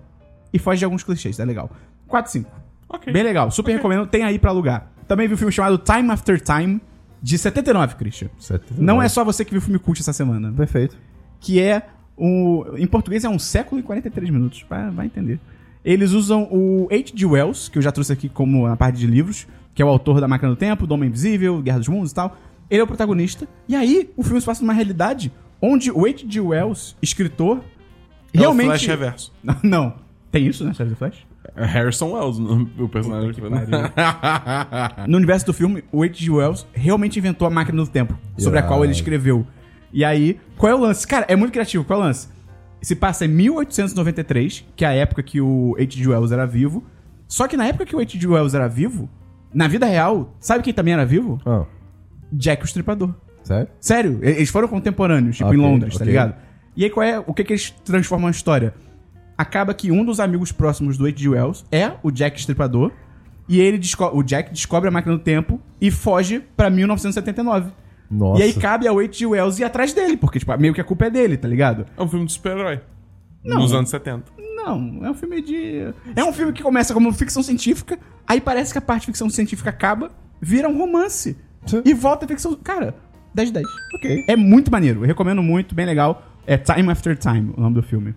E foge de alguns clichês, é legal. 4 5. Ok. Bem legal, super recomendo, tem aí pra alugar. Também vi um filme chamado Time After Time, de 79, Christian. 79. Não é só você que viu o filme cult essa semana. Perfeito. Que é o. Em português é um século e 43 minutos. Vai, vai entender. Eles usam o H.G. Wells, que eu já trouxe aqui como na parte de livros, que é o autor da Máquina do Tempo, do Homem Invisível, Guerra dos Mundos e tal. Ele é o protagonista. E aí, o filme se passa numa realidade onde o H.G. Wells, escritor, É realmente. o Flash Reverso. Não, não. Tem isso, né, série do Flash? É Harrison Wells, o personagem. Que No universo do filme, o H.G. Wells realmente inventou a máquina do tempo, sobre a qual ele escreveu. E aí, qual é o lance? Cara, é muito criativo. Qual é o lance? Se passa em 1893, que é a época que o H.G. Wells era vivo. Só que na época que o H.G. Wells era vivo, na vida real, sabe quem também era vivo? Ah, Jack o Estripador. sério? Sério, eles foram contemporâneos, tipo Ok, em Londres, tá ok. ligado? E aí qual é, o que que eles transformam a história? Acaba que um dos amigos próximos do H.G. Wells é o Jack Estripador, e ele o Jack descobre a máquina do tempo e foge pra 1979. Nossa. E aí cabe ao H.G. Wells ir atrás dele, porque tipo, meio que a culpa é dele, tá ligado? É um filme de super-herói. Não. Nos anos 70. Não, é um filme de. É um filme que começa como ficção científica, aí parece que a parte de ficção científica acaba, vira um romance. Sim. E volta a ficção. Cara, 10 de 10. Ok. É muito maneiro, eu recomendo muito, bem legal. É Time After Time, o nome do filme.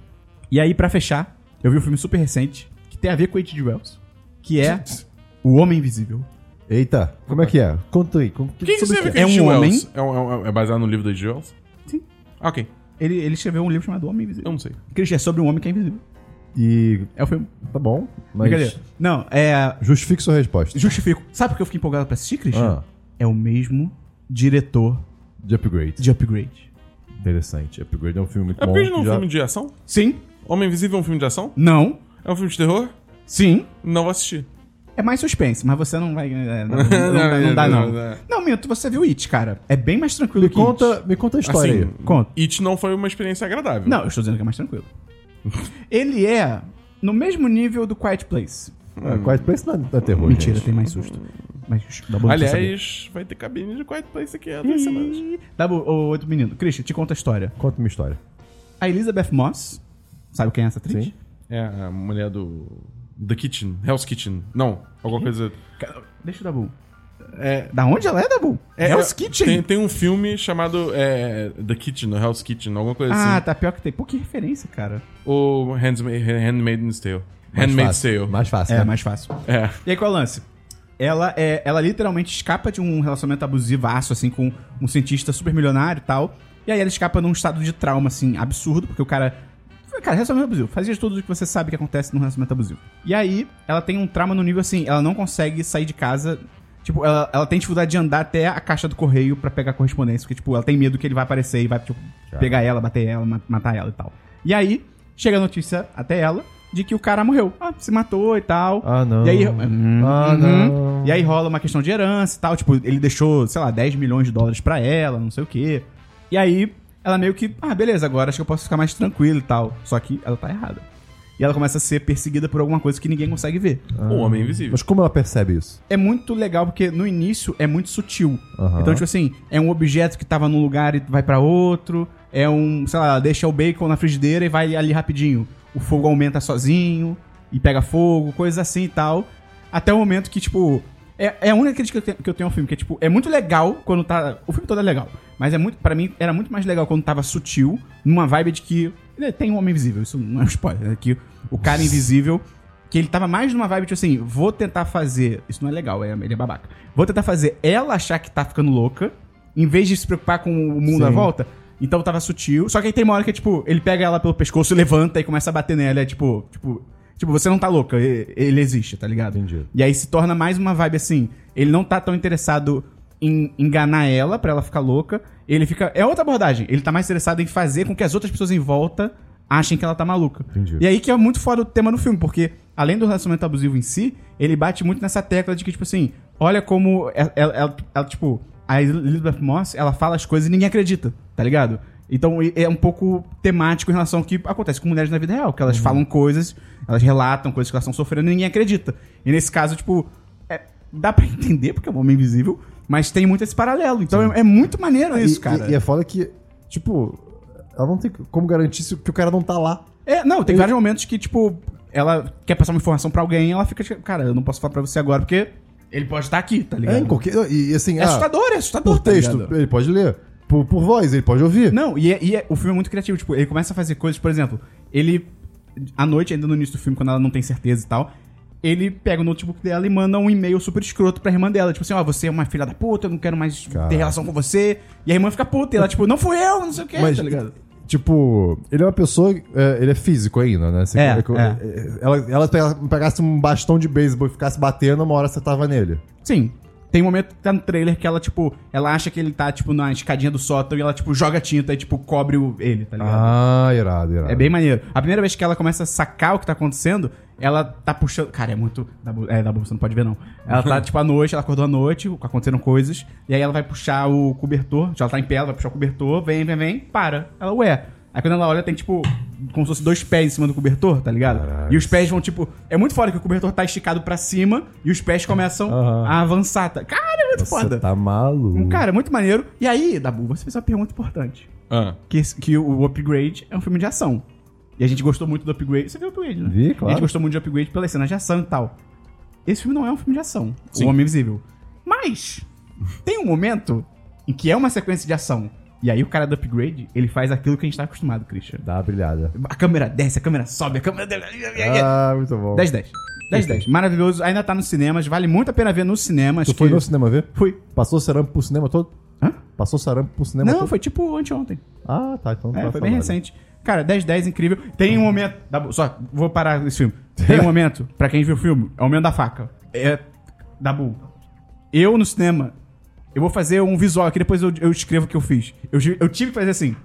E aí, pra fechar, eu vi um filme super recente, que tem a ver com H.G. Wells, que é O Homem Invisível. Eita, como é que é? Conta aí. Quem que vê que que É é um Wells? É, um- é um- é baseado no livro do H.G. Wells? Sim. Ok. Ele, ele escreveu um livro chamado O Homem Invisível. Eu não sei. Christian, é sobre um homem que é invisível. E É o filme. tá bom, mas Brincadeira. Não, é. justifique sua resposta. Justifico. Sabe por que eu fiquei empolgado pra assistir, Christian? Ah. É o mesmo diretor De Upgrade. de Upgrade. Interessante. Upgrade é um filme muito É bom. porque não é um já- filme de ação? Sim. Homem Invisível é um filme de ação? Não. É um filme de terror? Sim. Não vou assistir. É mais suspense, mas você não vai. é, não, não, não dá, não dá, não. Não, Minto, você viu It, cara. É bem mais tranquilo Me que conta, It. me conta a história Assim, aí. Conta. It não foi uma experiência agradável. Não, eu estou dizendo que é mais tranquilo. Ele é no mesmo nível do Quiet Place. Ah, Quiet Place não é, não é terror, Mentira, gente. tem mais susto. Mas dá bom. Aliás, vai ter cabine de Quiet Place aqui há duas semanas. Bom, ô, outro menino. Christian, te conta a história. Conta uma história. A Elizabeth Moss, sabe quem é essa atriz? Sim. É a mulher do. The Kitchen. Hell's Kitchen. Não, alguma coisa. Deixa dar bom. É. Da onde ela é, Dabu? é Hell's é- Kitchen. Tem, tem um filme chamado é, The Kitchen, Hell's Kitchen, alguma coisa Ah, assim. tá pior que tem. Pô, que referência, cara. O Handma- Handmaid's Tale. Mais Handmaid's fácil. Tale. Mais fácil. É, né? mais fácil. É. E aí qual é o lance? Ela, é, ela literalmente escapa de um relacionamento abusivaço, assim, com um cientista super milionário e tal. E aí ela escapa num estado de trauma, assim, absurdo, porque o cara. Cara, relacionamento abusivo. Fazia de tudo o que você sabe que acontece num relacionamento abusivo. E aí, ela tem um trauma no nível assim, ela não consegue sair de casa. Tipo, ela, ela tem dificuldade de andar até a caixa do correio pra pegar correspondência, porque, tipo, ela tem medo que ele vai aparecer e vai, tipo, pegar ela, bater ela, ma- matar ela e tal. E aí, chega a notícia até ela de que o cara morreu. Ah, se matou e tal. Ah, não. E aí, Ah, Uhum. não. E aí rola uma questão de herança e tal. Tipo, ele deixou, sei lá, 10 milhões de dólares pra ela, não sei o quê. E aí, ela meio que, ah, beleza, agora acho que eu posso ficar mais tranquilo e tal. Só que ela tá errada. E ela começa a ser perseguida por alguma coisa que ninguém consegue ver. O Homem Invisível. Mas como ela percebe isso? É muito legal porque no início é muito sutil. Então, tipo assim, é um objeto que tava num lugar e vai pra outro. É um, sei lá, ela deixa o bacon na frigideira e vai ali rapidinho. O fogo aumenta sozinho e pega fogo, coisas assim e tal. Até o momento que, tipo. É, é a única crítica que eu tenho- ao filme, que é tipo, é muito legal quando tá. O filme todo é legal. Mas é muito. para mim, era muito mais legal quando tava sutil, numa vibe de que Né, Tem um homem invisível, isso não é um spoiler. É que o cara invisível, que ele tava mais numa vibe, tipo assim, vou tentar fazer. Isso não é legal, é, ele é babaca. Vou tentar fazer ela achar que tá ficando louca, em vez de se preocupar com o mundo à Sim. volta. Então tava sutil. Só que aí tem uma hora que, tipo, ele pega ela pelo pescoço, levanta e começa a bater nela. É tipo, tipo, tipo, você não tá louca, ele existe, tá ligado? Entendi. E aí se torna mais uma vibe assim. Ele não tá tão interessado em enganar ela pra ela ficar louca. Ele fica. É outra abordagem. Ele tá mais interessado em fazer com que as outras pessoas em volta achem que ela tá maluca. Entendi. E aí que é muito fora o tema do filme, porque além do relacionamento abusivo em si, ele bate muito nessa tecla de que, tipo assim, olha como ela, ela- ela- ela, tipo, a Elizabeth Moss, ela fala as coisas e ninguém acredita, tá ligado? Então é um pouco temático em relação ao que acontece com mulheres na vida real, que elas falam coisas, elas relatam coisas que elas estão sofrendo e ninguém acredita. E nesse caso, tipo, é- dá pra entender porque é um homem invisível, mas tem muito esse paralelo. Então é, é muito maneiro isso, e, cara. E, e é foda que, tipo, ela não tem como garantir que o cara não tá lá. É, não, tem vários momentos que, tipo, ela quer passar uma informação pra alguém e ela fica, tipo, cara, eu não posso falar pra você agora porque ele pode estar aqui, tá ligado? É, em qualquer. E, assim, É ah, assustador, é assustador. por tá texto, ligado? ele pode ler. Por, por voz, ele pode ouvir. Não, e, é- e é- o filme é muito criativo. Tipo, ele começa a fazer coisas, por exemplo, ele. À noite, ainda no início do filme, quando ela não tem certeza e tal, ele pega o notebook dela e manda um e-mail super escroto pra irmã dela. Tipo assim, ó, você é uma filha da puta, eu não quero mais Cara. ter relação com você. E a irmã fica puta, e ela, tipo, não fui eu, não sei o que, Mas, tá ligado? tipo, ele é uma pessoa. é, ele é físico ainda, né? Você- É, é- é. Ela, ela pega- pegasse um bastão de beisebol e ficasse batendo, uma hora você tava nele. Sim. Tem um momento que tá no trailer que ela, tipo, ela acha que ele tá, tipo, na escadinha do sótão e ela, tipo, joga tinta e, tipo, cobre o, ele, tá ligado? Ah, irado, irado. É bem maneiro. A primeira vez que ela começa a sacar o que tá acontecendo, ela tá puxando. Cara, é muito. É, da bolsa, não pode ver, não. Ela tá, tipo, à noite, ela acordou à noite, aconteceram coisas, e aí ela vai puxar o cobertor, já ela tá em pé, ela vai puxar o cobertor, vem, vem, vem, para. Ela, ué. Aí quando ela olha, tem, tipo, como se fosse dois pés em cima do cobertor, tá ligado? Caralho. E os pés vão, tipo. É muito foda que o cobertor tá esticado pra cima e os pés começam Aham. a avançar. Tá? Cara, é muito Você foda. tá maluco. Cara, é muito maneiro. E aí, Dabu, você fez uma pergunta importante Ah. que, que o Upgrade é um filme de ação. E a gente gostou muito do Upgrade. Você viu o Upgrade, né? Vi, A claro. gente gostou muito de Upgrade pelas cenas de ação e tal. Esse filme não é um filme de ação. Sim. O Homem Invisível. Mas, tem um momento em que é uma sequência de ação. E aí o cara do Upgrade, ele faz aquilo que a gente tá acostumado, Christian. Dá uma brilhada. A câmera desce, a câmera sobe, a câmera... Ah, muito bom. 10 10. 10 10. Maravilhoso. Ainda tá nos cinemas. Vale muito a pena ver nos cinemas. Tu que- foi no cinema ver? Fui. Passou sarampo pro cinema todo? Hã? Passou sarampo pro cinema Não, todo? foi tipo anteontem. Ah, tá. Então É, tá foi bem recente. Cara, 10 10 incrível. Tem um momento. Dabu, só, vou parar esse filme. Tem um momento, pra quem viu o filme, é o momento da faca. É. Dabu. Eu no cinema. Eu vou fazer um visual aqui, depois eu, eu escrevo o que eu fiz. Eu, tive- eu tive que fazer assim.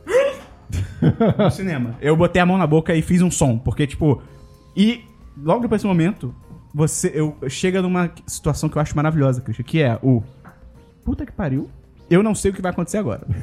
no cinema. Eu botei a mão na boca e fiz um som. Porque, tipo. E logo depois desse momento, você. Eu, chega numa situação que eu acho maravilhosa, Christian, que é o. Puta que pariu. Eu não sei o que vai acontecer agora.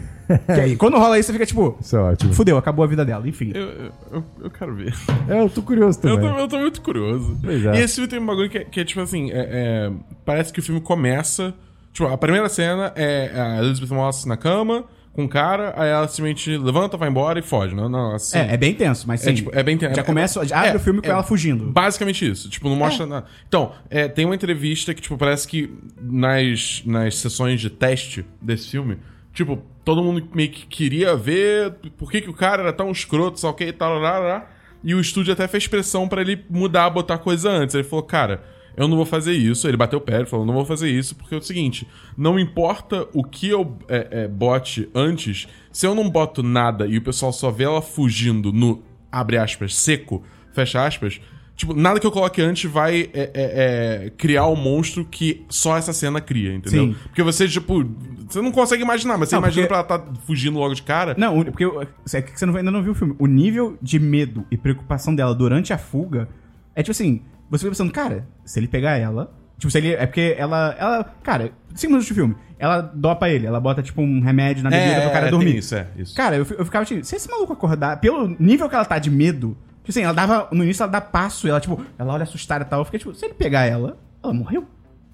Que aí, quando rola isso, você fica tipo. Isso é ótimo. Fudeu, acabou a vida dela. Enfim. Eu, eu, eu- eu quero ver. É, eu tô curioso Eu também. tô, eu tô muito curioso. Pois é. E esse filme tem um bagulho que é, que é, tipo assim: é- é, parece que o filme começa. Tipo, a primeira cena é a Elizabeth Moss na cama, com o cara, aí ela simplesmente levanta, vai embora e foge. Não, não, assim, É, é bem tenso, mas sim. É, tipo, é bem tenso. Já É- começa, já abre é, o filme com é ela fugindo. Basicamente isso. Tipo, não mostra nada. Então, é, tem uma entrevista que, tipo, parece que nas, nas sessões de teste desse filme, tipo, todo mundo meio que queria ver por que, que o cara era tão escroto, só que e tal, lá. E o estúdio até fez pressão pra ele mudar, botar coisa antes. Ele falou, cara, eu não vou fazer isso. Ele bateu o pé e falou, não vou fazer isso, porque é o seguinte, não importa o que eu é, é, bote antes, se eu não boto nada e o pessoal só vê ela fugindo no, abre aspas, seco, fecha aspas, tipo, nada que eu coloque antes vai é, é, é, criar o monstro que só essa cena cria, entendeu? Sim. Porque você, tipo, você não consegue imaginar, mas você Não, imagina porque- pra ela tá fugindo logo de cara. Não, porque é que você não- ainda não viu o filme. O nível de medo e preocupação dela durante a fuga é tipo assim: você fica pensando, cara, se ele pegar ela. Tipo, se ele. É porque ela. ela cara, cinco minutos de filme. Ela dopa ele, ela bota tipo um remédio na bebida pro cara é, dormir. tem isso, é, isso. Cara, eu, eu ficava tipo, se esse maluco acordar, pelo nível que ela tá de medo, tipo assim, ela dava. No início ela dá passo, ela, tipo, ela olha assustada e tal. Eu fiquei, tipo, se ele pegar ela, ela morreu.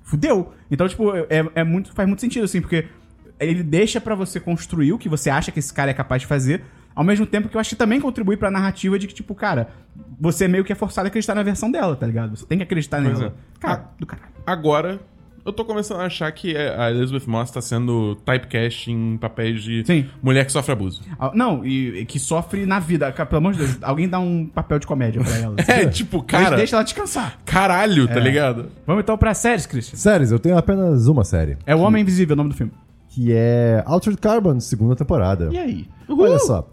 Fudeu. Então, tipo, é, é muito, faz muito sentido, assim, porque ele deixa pra você construir o que você acha que esse cara é capaz de fazer, ao mesmo tempo que eu acho que também contribui pra narrativa de que, tipo, cara, você meio que é forçado a acreditar na versão dela, tá ligado? Você tem que acreditar Pois nela. é. Cara, do caralho. Agora, eu tô começando a achar que a Elizabeth Moss tá sendo typecast em papéis de Sim. mulher que sofre abuso. Ah, Não, e, e que sofre na vida. Pelo amor de Deus, alguém dá um papel de comédia pra ela. É, tipo, cara, Deixa ela descansar. caralho, tá ligado? Vamos então pra séries, Christian. Séries, eu tenho apenas uma série. É o Homem Invisível, o nome do filme. Que é Altered Carbon, segunda temporada. E aí? Olha só.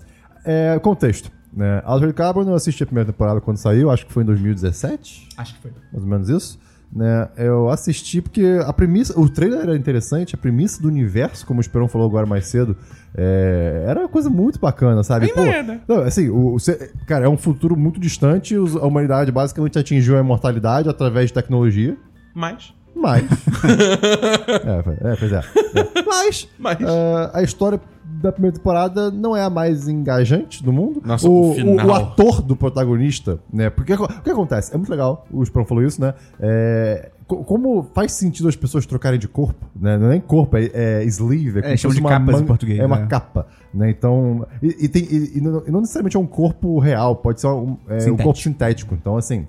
É, contexto. Né? Altered Carbon eu assisti a primeira temporada quando saiu, acho que foi em 2017, Acho que foi. mais ou menos isso. Né? Eu assisti porque a premissa, o trailer era interessante, a premissa do universo, como o Esperão falou agora mais cedo, é, era uma coisa muito bacana, sabe? É, né? não, assim, o, o- cara, é um futuro muito distante, a humanidade basicamente atingiu a imortalidade através de tecnologia. Mas. Mas. é, é, pois é. É. Mas. Mas. ah, a história da primeira temporada não é a mais engajante do mundo. Nossa, o, o final. o ator do protagonista, né? Porque o que acontece? É muito legal, o Sprão falou isso, né? É, co- como faz sentido as pessoas trocarem de corpo, né? Não é nem corpo, é, é sleeve. É, chamam fosse de capas em português, É uma né? capa, né? Então. E, e tem, e- e não, e não necessariamente é um corpo real, pode ser um, é, um corpo sintético. Então, assim.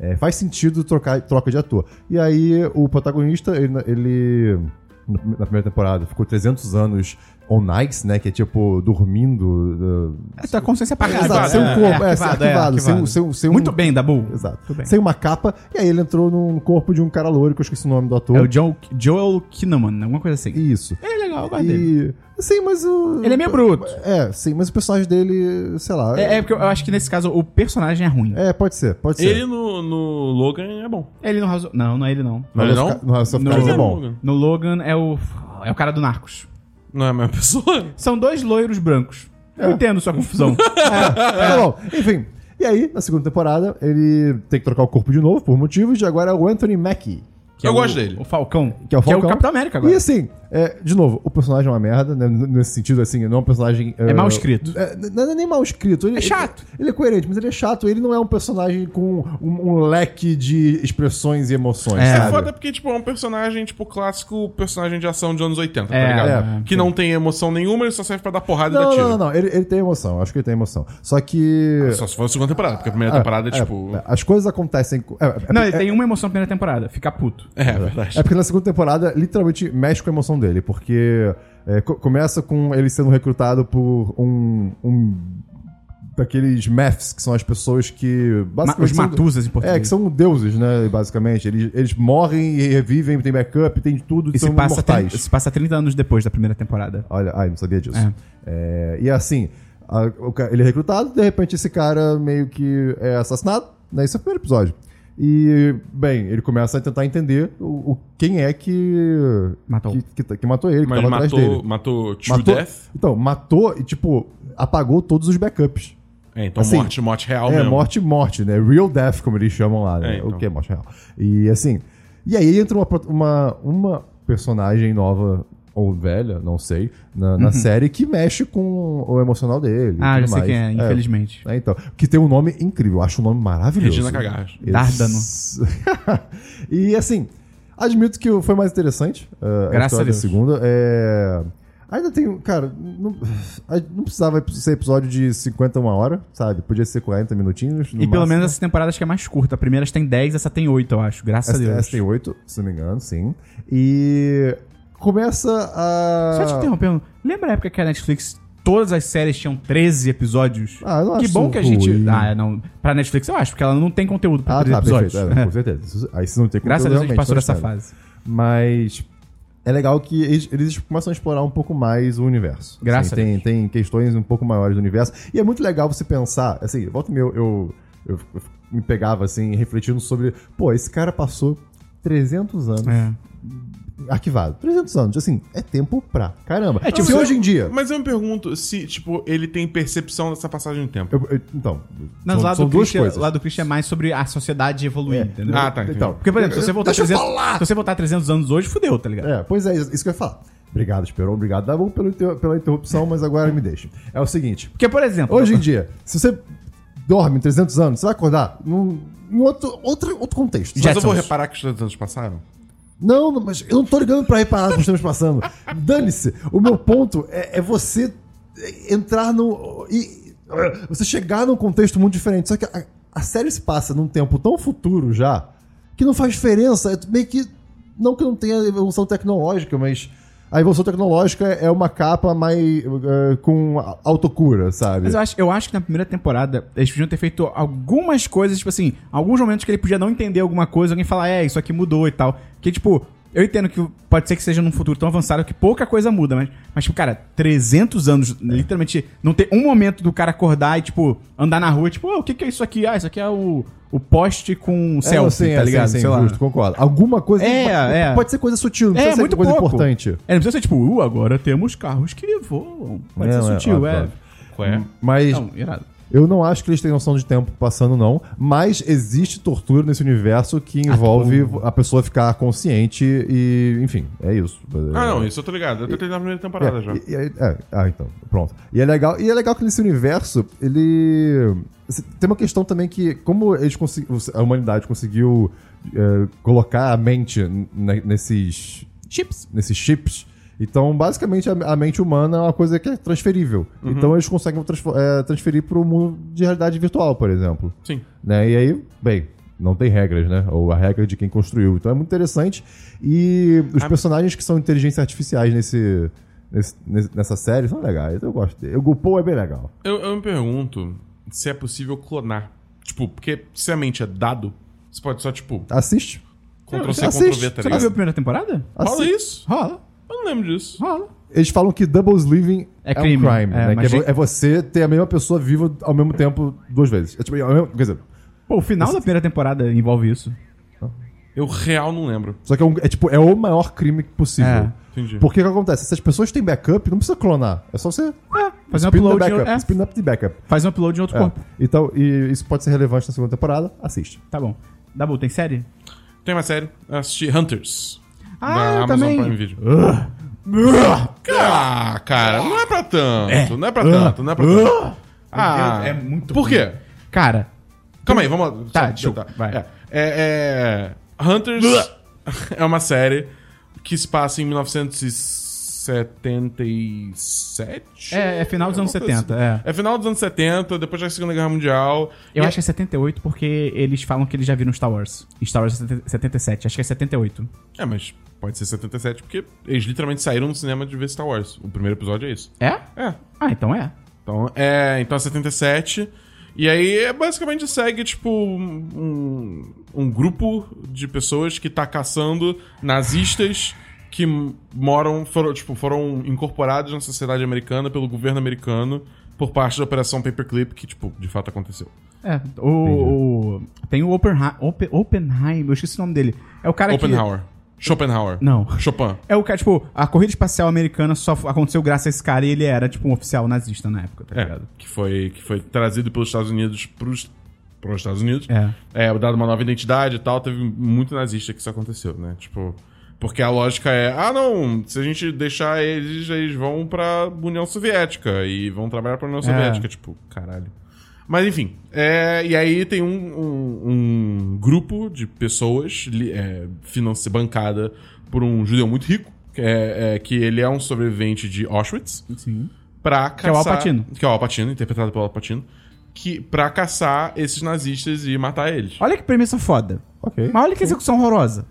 É, faz sentido trocar troca de ator. E aí, o protagonista, ele, ele, na primeira temporada, ficou 300 anos on ice, né? Que é tipo, dormindo. É tua consciência apagada. Exato, sem um corpo, é, sem arquivado, sem um- sem um- sem um- Muito bem, Dabu. Exato. Bem. Sem uma capa. E aí ele entrou no corpo de um cara loiro, que eu esqueci o nome do ator. É o Joel, Joel Kinnaman, alguma coisa assim. Isso. Ele é legal, eu dele. E. Sim, mas o. Ele é meio bruto. É, sim, mas o personagem dele, sei lá. É, é porque eu acho que nesse caso o personagem é ruim. É, pode ser, pode ser. Ele no, no Logan é bom. Ele no House of... Não, não é ele não. No Ele não? No House of No- Cards é Não, bom. Logan. No Logan é o... É o cara do Narcos. Não é a mesma pessoa? São dois loiros brancos. Eu entendo sua confusão. Tá bom, enfim. E aí, na segunda temporada, ele tem que trocar o corpo de novo, por motivos, e agora é o Anthony Mackie. Que Eu é gosto o- dele. O Falcão. Que é o Falcão. Capitão América agora. E assim, é, de novo, o personagem é uma merda, né? Nesse sentido, assim, não é um personagem. É mal escrito. é, não é nem mal escrito. Ele, É chato. Ele, ele é coerente, mas ele é chato. Ele não é um personagem com um, um leque de expressões e emoções. É. É foda porque, tipo, é um personagem, tipo, clássico personagem de ação de anos 80, É, tá ligado? é. que não tem emoção nenhuma, ele só serve pra dar porrada e dar Não, tiro. não, não, não. Ele, ele tem emoção. Acho que ele tem emoção. Só que. Só se for a segunda temporada, porque a primeira temporada é, tipo. é, as coisas acontecem. é, é, Não, é, ele tem uma emoção na primeira temporada. Ficar puto. É, é verdade. É porque na segunda temporada, literalmente, mexe com a emoção dele. Porque é, co- começa com ele sendo recrutado por um. um daqueles maths, que são as pessoas que. Basicamente os matusas em português. É, que são deuses, né? Basicamente. Eles, eles morrem e revivem, tem backup, tem tudo, E são se passa, imortais. 30, se passa 30 anos depois da primeira temporada. Olha, ai, não sabia disso. É. É, e assim, a- ele é recrutado, de repente esse cara meio que é assassinado, né? Esse é o primeiro episódio. E, bem, ele começa a tentar entender o, o- quem é que, Matou. que, que, que matou ele, que Mas tava atrás matou, dele. matou True Matou, Death. então, matou e, tipo, apagou todos os backups. É, então Assim, morte, morte real é, mesmo. morte, morte, né? Real death, como eles chamam lá, né? É, então. O que é morte real. E assim. E aí entra uma, uma, uma personagem nova, ou velha, não sei, na, na série que mexe com o emocional dele. Uhum. Ah, já sei mais. quem é, infelizmente. É, então. Que tem um nome incrível, eu acho um nome maravilhoso. Regina Cagarras. Esse- Dardano. e assim, admito que foi mais interessante. uh, Graças história a Deus. da segunda. É... Ainda tem. Cara, não, não precisava ser episódio de 51 horas, sabe? Podia ser 40 minutinhos. no e pelo máximo. menos essa temporada acho que é mais curta. A primeira tem 10, essa tem 8, eu acho. Graças Essa, a Deus. essa tem 8, se não me engano, sim. E começa a. Só te interrompendo. Lembra a época que a Netflix, todas as séries tinham 13 episódios? Ah, eu não que acho bom que a gente. ruim. Ah, não. Pra Netflix eu acho, porque ela não tem conteúdo pra Ah, 13 tá, episódios. perfeito. É, com certeza. Aí se não tem Graças a Deus a gente passou dessa fase. Mas é legal que eles, eles começam a explorar um pouco mais o universo. Graças Assim, a tem, Deus. tem questões um pouco maiores do universo. E é muito legal você pensar, assim, volta e meia, eu, eu, eu, eu me pegava assim, refletindo sobre, pô, esse cara passou 300 anos É. arquivado. 300 anos, assim, é tempo pra caramba. É, tipo, se hoje em dia... Mas eu me pergunto se, tipo, ele tem percepção dessa passagem de tempo. eu- eu- então, Não, são, lá são do duas Christian, coisas. lá do Christian é mais sobre a sociedade evoluir, entendeu? Ah, tá. entendi. Então, Porque, por exemplo, se você voltar, Deixa eu 300, falar! se você voltar 300 anos hoje, fudeu, tá ligado? É, pois é, isso que eu ia falar. Obrigado, Esperon. Obrigado, Dabu, pelo inter- pela interrupção, mas agora me deixa. É o seguinte. Porque, por exemplo... Hoje em dia, se você dorme 300 anos, você vai acordar num, em outro, outro, outro contexto. Mas eu vou Jetsons. reparar que os 300 anos passaram? Não, mas eu não tô ligando pra reparar que estamos passando. Dane-se. O meu ponto é, é você entrar no. E, você chegar num contexto muito diferente. Só que a, a série se passa num tempo tão futuro já que não faz diferença. É meio que. Não que não tenha evolução tecnológica, mas a evolução tecnológica é uma capa mais eh, com autocura, sabe? Mas eu acho, eu acho que na primeira temporada eles podiam ter feito algumas coisas, tipo assim, alguns momentos que ele podia não entender alguma coisa, alguém falar, é, isso aqui mudou e tal. Que, tipo, eu entendo que pode ser que seja num futuro tão avançado que pouca coisa muda, mas, mas tipo, cara, 300 anos, literalmente, não ter um momento do cara acordar e, tipo, andar na rua, tipo, "Ô, o que que é isso aqui? Ah, isso aqui é o, o poste com É, selfie, sim, tá é, ligado? sim, sim, Sei lá. justo, concordo. Alguma coisa. É, pode, é. pode ser coisa sutil, não É, precisa muito ser coisa pouco. importante. É, não precisa ser tipo, uh, agora temos carros que voam. Pode É, ser é, sutil, é. óbvio. Qual é? Mas Não, irado. Eu não acho que eles têm noção de tempo passando, não. Mas existe tortura nesse universo que envolve a pessoa ficar consciente e, enfim, é isso. Ah, não, isso eu tô ligado. Eu tentei na primeira temporada É, já. e- e- é, ah, então, pronto. E é legal, e é legal que nesse universo, ele. Tem uma questão também que, como eles a humanidade conseguiu é, colocar a mente ne- nesses, Chips. nesses chips, então basicamente a, a mente humana é uma coisa que é transferível. Então eles conseguem é, transferir para o mundo de realidade virtual, por exemplo. Sim. Né? E aí, bem, não tem regras, né? Ou a regra de quem construiu. Então é muito interessante. E os Ah. personagens que são inteligências artificiais nesse, nesse- nessa série são legais. Eu gosto dele. O Paul é bem legal. Eu, eu me pergunto se é possível clonar. Tipo, porque se a mente é dado, você pode só, tipo, Assiste. Ctrl-C, Assiste. Ctrl-V, tá Você não viu a ligado? primeira temporada? Rola isso? Rola. Eu não lembro disso. Rola. Eles falam que double sleeving É é, crime. um crime. É, né? mas Que é, vo- é você ter a mesma pessoa viva ao mesmo tempo duas vezes. É, tipo, ao mesmo- quer dizer, Pô, o final da primeira temporada envolve isso. Eu real não lembro. só que é, um- é, tipo, é o maior crime possível. É. Entendi. Porque o que acontece? Se as pessoas têm backup, não precisa clonar. É só você É, fazer um spin the upload. Em, backup. é, Spin up the backup. faz um upload em outro É. corpo. Então, e isso pode ser relevante na segunda temporada, assiste. Tá bom. Dabu, tem série? Tem uma série, eu assisti Hunters. Ah, da eu Amazon também. Prime Video. Ah, cara, não é pra tanto, não é pra tanto, não é pra tanto. Ah, é muito Por quê? Cara, Calma aí, vamos lá. Tá, Só- desculpa, vai. É, é, é, Hunters é uma série que se passa em 1977? é, é final dos anos Alguma coisa 70, assim. é. É final dos anos 70, depois da Segunda Guerra Mundial. Eu E acho que é 78 porque eles falam que eles já viram Star Wars. Star Wars é 70 77, acho que é 78. É, mas pode ser 77 porque eles literalmente saíram no cinema de ver Star Wars. O primeiro episódio é isso. É? É. Ah, então é. Então é, então é 77. E aí é basicamente segue, tipo, um, um grupo de pessoas que tá caçando nazistas que moram, foram, tipo, foram incorporados na sociedade americana pelo governo americano por parte da Operação Paperclip, que, tipo, de fato aconteceu. É. O, o- tem o Oppenheim, Oppen, Oppenheim, eu esqueci o nome dele. É o cara que... Schopenhauer. Não. Chopin. É o cara, tipo, a corrida espacial americana só aconteceu graças a esse cara e ele era, tipo, um oficial nazista na época, tá É, ligado? que foi, que foi trazido pelos Estados Unidos pros, pros Estados Unidos. É. É, dado uma nova identidade e tal, teve muito nazista que isso aconteceu, né? Tipo, porque a lógica é, ah, não, se a gente deixar eles, eles vão pra União Soviética e vão trabalhar pra União Soviética. Tipo, caralho. Mas enfim, é, e aí tem um, um, um grupo de pessoas é, financi- bancada por um judeu muito rico, que, é, é, que ele é um sobrevivente de Auschwitz, Sim. pra Que é o caçar... Al Pacino. Que é o Al Pacino, interpretado pelo Al Pacino. Que, pra caçar esses nazistas e matar eles. Olha que premissa foda. Ok. Mas olha que execução horrorosa.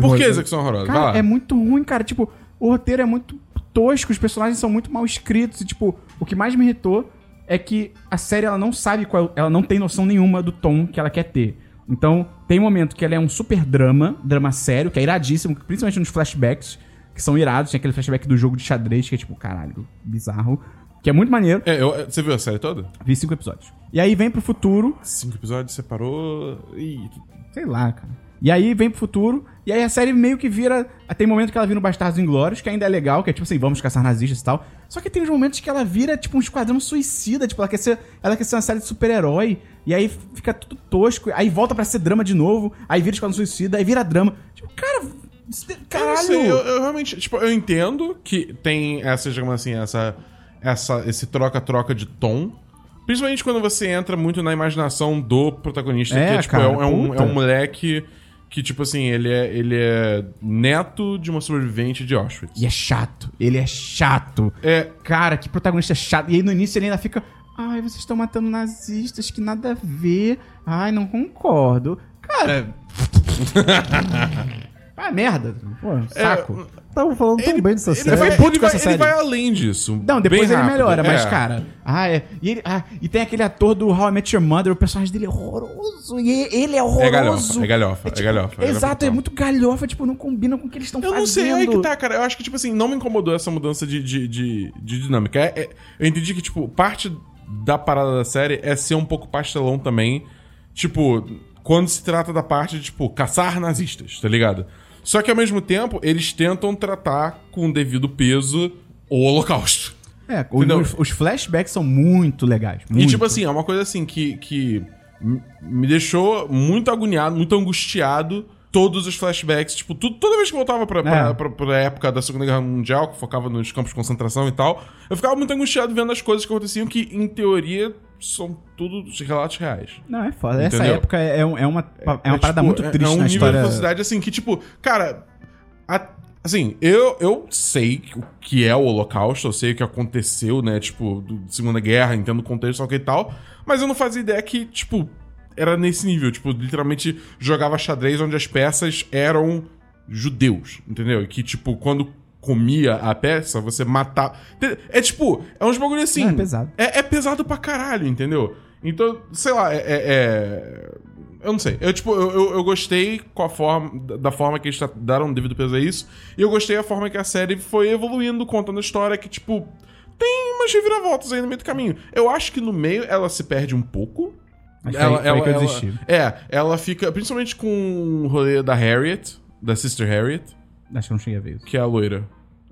Por que execução horrorosa? Vai Cara, lá. é muito ruim, cara. Tipo, o roteiro é muito tosco, os personagens são muito mal escritos. E, tipo, o que mais me irritou é que a série ela não sabe qual. Ela não tem noção nenhuma do tom que ela quer ter. Então, tem um momento que ela é um super drama, drama sério, que é iradíssimo, principalmente nos flashbacks, que são irados. Tem aquele flashback do jogo de xadrez, que é tipo, caralho, bizarro. Que é muito maneiro. É, eu- você viu a série toda? Vi cinco episódios. E aí vem pro futuro, Cinco episódios, separou. Ih, Sei lá, cara. E aí vem pro futuro, e aí a série meio que vira. Tem momento que ela vira um Bastardos Inglórios, que ainda é legal, que é tipo assim, vamos caçar nazistas e tal. Só que tem uns momentos que ela vira tipo um esquadrão suicida, tipo, ela quer ser, ela quer ser uma série de super-herói, e aí fica tudo tosco, aí volta pra ser drama de novo, aí vira esquadrão suicida, aí vira drama. Tipo, cara, isso- Eu caralho! sei, eu, eu realmente. Tipo, eu entendo que tem essa, digamos assim, essa. essa esse troca-troca de tom. Principalmente quando você entra muito na imaginação do protagonista, É, que é, tipo, cara, é, é um, é um moleque que, tipo assim, ele é, ele é neto de uma sobrevivente de Auschwitz. E é chato, ele é chato. É, Cara, que protagonista chato. E aí no início ele ainda fica. Ai, vocês estão matando nazistas, que nada a ver. Ai, não concordo. Cara. Ah, merda. Pô, saco. Estavam falando tão bem dessa ele série. vai, Eu fiquei puto ele com vai- essa ele série. vai além disso. Não, depois ele rápido. melhora, mas, É. cara. Ah, é. E, ele, ah, e tem aquele ator do How I Met Your Mother, o personagem dele é horroroso. E ele é horroroso. É galhofa, é galhofa, é tipo, galhofa, é galhofa Exato, é muito galhofa, tipo, não combina com o que eles estão Eu fazendo. não sei, aí que tá, cara. Eu acho que, tipo assim, não me incomodou essa mudança de, de, de, de dinâmica. É- é- eu entendi que, tipo, parte da parada da série é ser um pouco pastelão também. Tipo, quando se trata da parte de, tipo, caçar nazistas, tá ligado? Só que ao mesmo tempo, eles tentam tratar com o devido peso o holocausto. É, os, os flashbacks são muito legais. E, muito. tipo assim, é uma coisa assim que, que me deixou muito agoniado, muito angustiado. Todos os flashbacks, tipo, tudo, toda vez que voltava pra, pra, É. pra, pra época da Segunda Guerra Mundial, que focava nos campos de concentração e tal, eu ficava muito angustiado vendo as coisas que aconteciam, que, em teoria, são tudo relatos reais. Não, é foda. Essa Entendeu? época é, um- é uma, é uma parada tipo, muito é- triste é um na nível história. de velocidade assim que, tipo, cara. a- assim, eu, eu sei o que é o Holocausto, eu sei o que aconteceu, né? Tipo, do Segunda Guerra, entendo o contexto, só que e tal. Mas eu não fazia ideia que, tipo, era nesse nível. Tipo, literalmente jogava xadrez onde as peças eram judeus, entendeu? E que, tipo, quando comia a peça, você matava. É tipo, é uns bagulho assim. Não, é pesado. É, é pesado pra caralho, entendeu? Então, sei lá, é. é- é- Eu não sei. Eu, tipo, eu, eu, eu gostei com a forma, da- forma que eles deram devido peso a isso. E eu gostei da forma que a série foi evoluindo, contando a história que, tipo, tem umas reviravoltas aí no meio do caminho. Eu acho que no meio ela se perde um pouco. Mas foi que eu desisti. É, ela fica. Principalmente com o rolê da Harriet, da Sister Harriet, Acho que eu não cheguei a ver isso. que é a loira.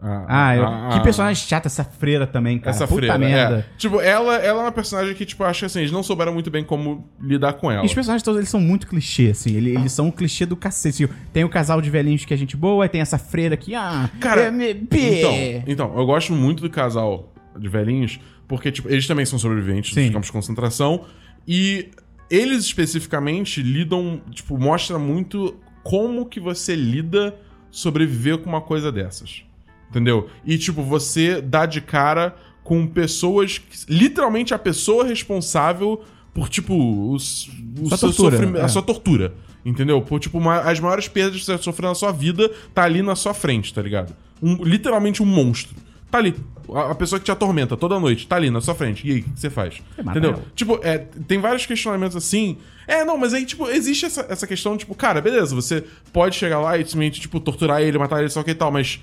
A- Ah, eu- a- que personagem chata essa freira também, cara. essa Puta freira. merda. É. Tipo, ela, ela é uma personagem que, tipo, acho que assim, eles não souberam muito bem como lidar com ela. E os personagens todos eles são muito clichê, assim. Eles, eles são um clichê do cacete. Assim, Tem o casal de velhinhos que é gente boa, aí tem essa freira aqui, ah. Cara, é, me-. Então, então, eu gosto muito do casal de velhinhos, porque, tipo, eles também são sobreviventes Sim. dos campos de concentração. E eles especificamente lidam, tipo, mostra muito como que você lida sobreviver com uma coisa dessas. Entendeu? E, tipo, você dá de cara com pessoas. que- literalmente a pessoa responsável por, tipo, o Sua seu tortura, sofrimento- é. a sua tortura. Entendeu? Por, tipo, uma- as maiores perdas que você sofreu na sua vida tá ali na sua frente, tá ligado? Um- literalmente um monstro. Tá ali. A, a pessoa que te atormenta toda noite, tá ali na sua frente. E aí, o que você faz? mata Entendeu? Tipo, é, tem vários questionamentos assim. É, não, mas aí, tipo, existe essa, essa questão, tipo, cara, beleza, você pode chegar lá e simplesmente, tipo, torturar ele, matar ele, só que e tal, mas.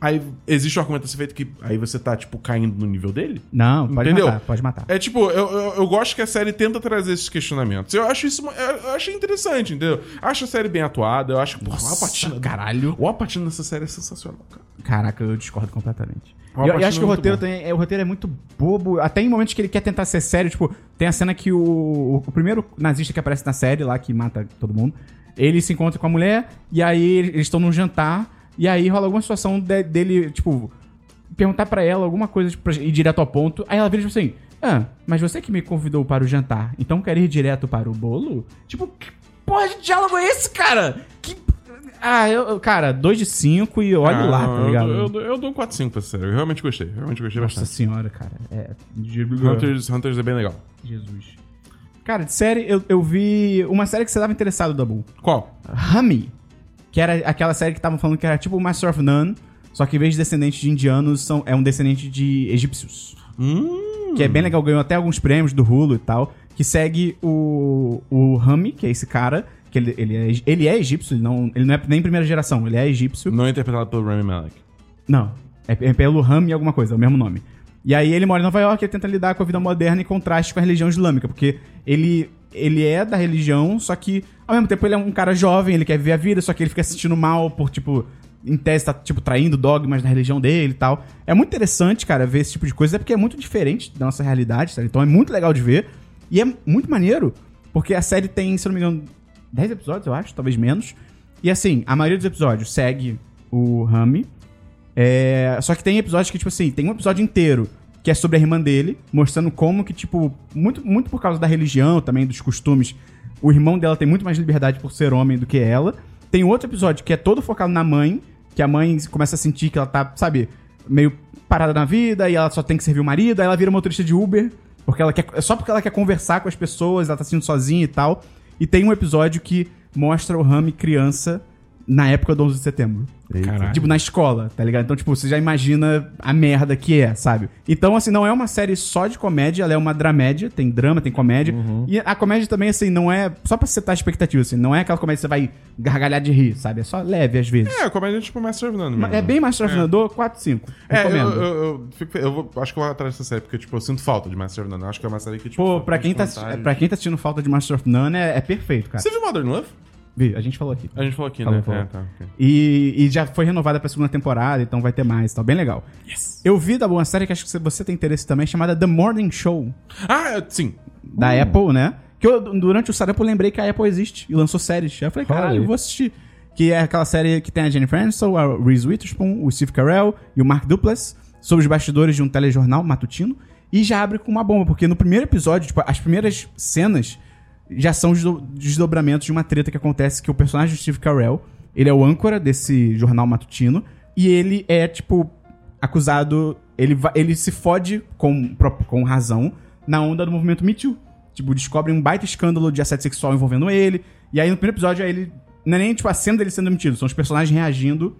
Aí existe o argumento a ser feito que aí você tá, tipo, caindo no nível dele? Não, pode Entendeu? matar, pode matar. É tipo, eu, eu, eu gosto que a série tenta trazer esses questionamentos. Eu acho isso. Eu, achei interessante, entendeu? Acho a série bem atuada. Eu acho que. Porra, o Alpatino. caralho. O Alpatino nessa série é sensacional, cara. Caraca, eu discordo completamente. O E eu, eu acho que o é muito roteiro, bom. tem, é, o roteiro é muito bobo. Até em momentos que ele quer tentar ser sério, tipo, tem a cena que o, o primeiro nazista que aparece na série lá, que mata todo mundo, ele se encontra com a mulher, e aí eles estão num jantar, e aí rola alguma situação de- dele, tipo, perguntar pra ela alguma coisa, tipo, pra ir direto ao ponto. Aí ela vira tipo assim: Ah, mas você que me convidou para o jantar, então quer ir direto para o bolo? Tipo, que porra de diálogo é esse, cara? Que. Ah, eu, cara, 2 de 5 e olha Ah, lá, tá ligado? Eu, eu, dou- eu dou um 4-5 pra essa série. Eu realmente gostei. Realmente gostei Nossa bastante. senhora, cara. É. Hunters, Hunters é bem legal. Jesus. Cara, de série, eu, eu vi uma série que você tava interessado, Dabu. Qual? Rami. Que era aquela série que estavam falando que era tipo o Master of None, só que em vez de descendente de indianos, são, é um descendente de egípcios. Hum. Que é bem legal, ganhou até alguns prêmios do Hulu e tal. Que segue o, o Rami, que é esse cara, que ele, ele, é, ele é egípcio, ele não, ele não é nem primeira geração, ele é egípcio. Não é interpretado pelo Rami Malek. Não. É, é pelo Rami alguma coisa, é o mesmo nome. E aí ele mora em Nova York e tenta lidar com a vida moderna em contraste com a religião islâmica, porque ele, ele é da religião, só que ao mesmo tempo ele é um cara jovem, ele quer viver a vida, só que ele fica se sentindo mal por, tipo, em tese tá, tipo, traindo dogmas da religião dele e tal. É muito interessante, cara, ver esse tipo de coisa, é porque é muito diferente da nossa realidade, sabe? Então é muito legal de ver. E é muito maneiro, porque a série tem, se não me engano, 10 episódios, eu acho, talvez menos. E assim, a maioria dos episódios segue o Rami, é, só que tem episódios que, tipo assim, tem um episódio inteiro que é sobre a irmã dele, mostrando como que, tipo, muito, muito por causa da religião também, dos costumes, o irmão dela tem muito mais liberdade por ser homem do que ela. Tem outro episódio que é todo focado na mãe, que a mãe começa a sentir que ela tá, sabe, meio parada na vida e ela só tem que servir o marido, aí ela vira motorista de Uber, porque ela quer, só porque ela quer conversar com as pessoas, ela tá sendo sozinha e tal. E tem um episódio que mostra o Rami criança na época do 11 de setembro. Caralho. Tipo, na escola, tá ligado? Então, tipo, você já imagina a merda que é, sabe? Então, assim, não é uma série só de comédia, ela é uma dramédia, tem drama, tem comédia. E a comédia também, assim, não é. Só pra setar a expectativa, assim, não é aquela comédia que você vai gargalhar de rir, sabe? É só leve às vezes. É, a comédia é tipo Master of None mesmo. É bem mais trafinador, 4, 5. É, eu, eu, eu, fico- eu vou- acho que eu vou atrás dessa série, porque, tipo, eu sinto falta de Master of None. Eu acho que é uma série que, tipo... Pô, pra quem, tá, pra quem tá assistindo falta de Master of None, é, é perfeito, cara. Você viu Modern Love? Vi, a gente falou aqui. A gente falou aqui, Falou, né? falou. É, tá, ok. E, e já foi renovada pra segunda temporada, então vai ter mais, tá bem legal. Eu vi da boa série que acho que você tem interesse também, chamada The Morning Show, Ah, sim. da Hum. Apple, né? Que eu, durante o Sarampo, eu lembrei que a Apple existe e lançou séries. Aí eu falei, caralho, eu vou assistir. Que é aquela série que tem a Jennifer Aniston, a Reese Witherspoon, o Steve Carell e o Mark Duplass sobre os bastidores de um telejornal matutino. E já abre com uma bomba, porque no primeiro episódio, tipo, as primeiras cenas já são os do- desdobramentos de uma treta que acontece que o personagem do Steve Carell, ele é o âncora desse jornal matutino e ele é, tipo, acusado... Ele, ele se fode com, com razão na onda do movimento Me Too. Tipo, descobrem um baita escândalo de assédio sexual envolvendo ele. E aí no primeiro episódio, ele... Não é nem, tipo, a cena dele sendo demitido. São os personagens reagindo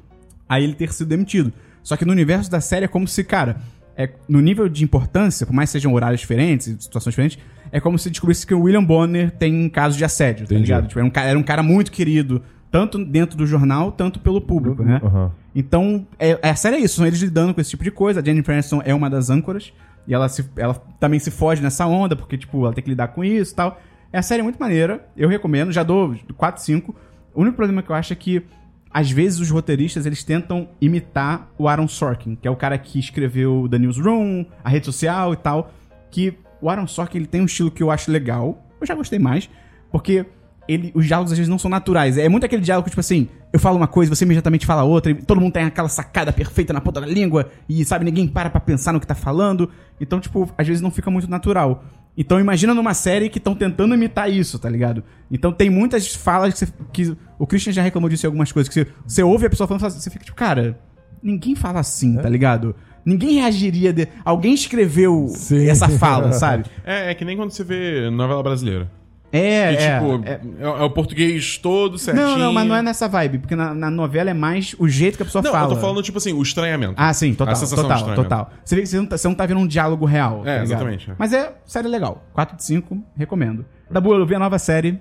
a ele ter sido demitido. Só que no universo da série é como se, cara, é, no nível de importância, por mais que sejam horários diferentes, situações diferentes, é como se descobrisse que o William Bonner tem casos de assédio, tá Entendi. ligado? Tipo, era, um cara, era um cara muito querido, tanto dentro do jornal, tanto pelo público, né? Aham. Então, é, a série é isso, são eles lidando com esse tipo de coisa. A Jennifer Aniston é uma das âncoras, e ela, se, ela também se foge nessa onda, porque, tipo, ela tem que lidar com isso e tal. É a série muito maneira, eu recomendo, já dou 4, 5. O único problema que eu acho é que, às vezes, os roteiristas, eles tentam imitar o Aaron Sorkin, que é o cara que escreveu The Newsroom, a rede social e tal, que o Aaron Sorkin, ele tem um estilo que eu acho legal, eu já gostei mais, porque ele, os diálogos às vezes não são naturais. É muito aquele diálogo, tipo assim, eu falo uma coisa, você imediatamente fala outra, e todo mundo tem aquela sacada perfeita na ponta da língua, e sabe, ninguém para pra pensar no que tá falando. Então, tipo, às vezes não fica muito natural. Então imagina numa série que estão tentando imitar isso, tá ligado? Então tem muitas falas que, você- que o Christian já reclamou disso em algumas coisas, que você, você ouve a pessoa falando, você fica tipo, cara, ninguém fala assim, tá ligado? Ninguém reagiria de... Alguém escreveu Sim. essa fala, sabe? É, é que nem quando você vê novela brasileira. É, Que, é, tipo, é. é, é o português todo certinho. Não, não, mas não é nessa vibe, porque na, na novela é mais o jeito que a pessoa Não, fala. eu tô falando, tipo assim, o estranhamento. Ah, sim, total, A sensação total, total. Você vê que você não, tá, você não tá vendo um diálogo real. tá É, ligado? exatamente, é. Mas é série legal. 4 de 5, recomendo. Da boa, eu vi a nova série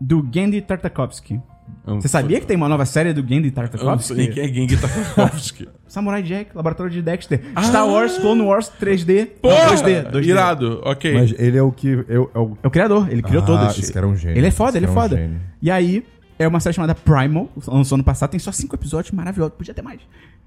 do Gendy Tartakovsky. Eu não Você sabia que tem uma nova série do Gendy Eu não sei Tartakovsky? quem é Gengi Tartakovsky. Samurai Jack, Laboratório de Dexter. Star Wars, Clone Wars 3D. Não, Ah! Porra! 2D, 2D. Irado, ok. Mas ele é o que. É o, é o- É o criador, ele criou Ah, todas. esse cara é um gênio. Ele é foda, Esse ele é é um foda. gênio. E aí, é uma série chamada Primal, lançou ano passado, tem só cinco episódios maravilhosos, podia ter mais.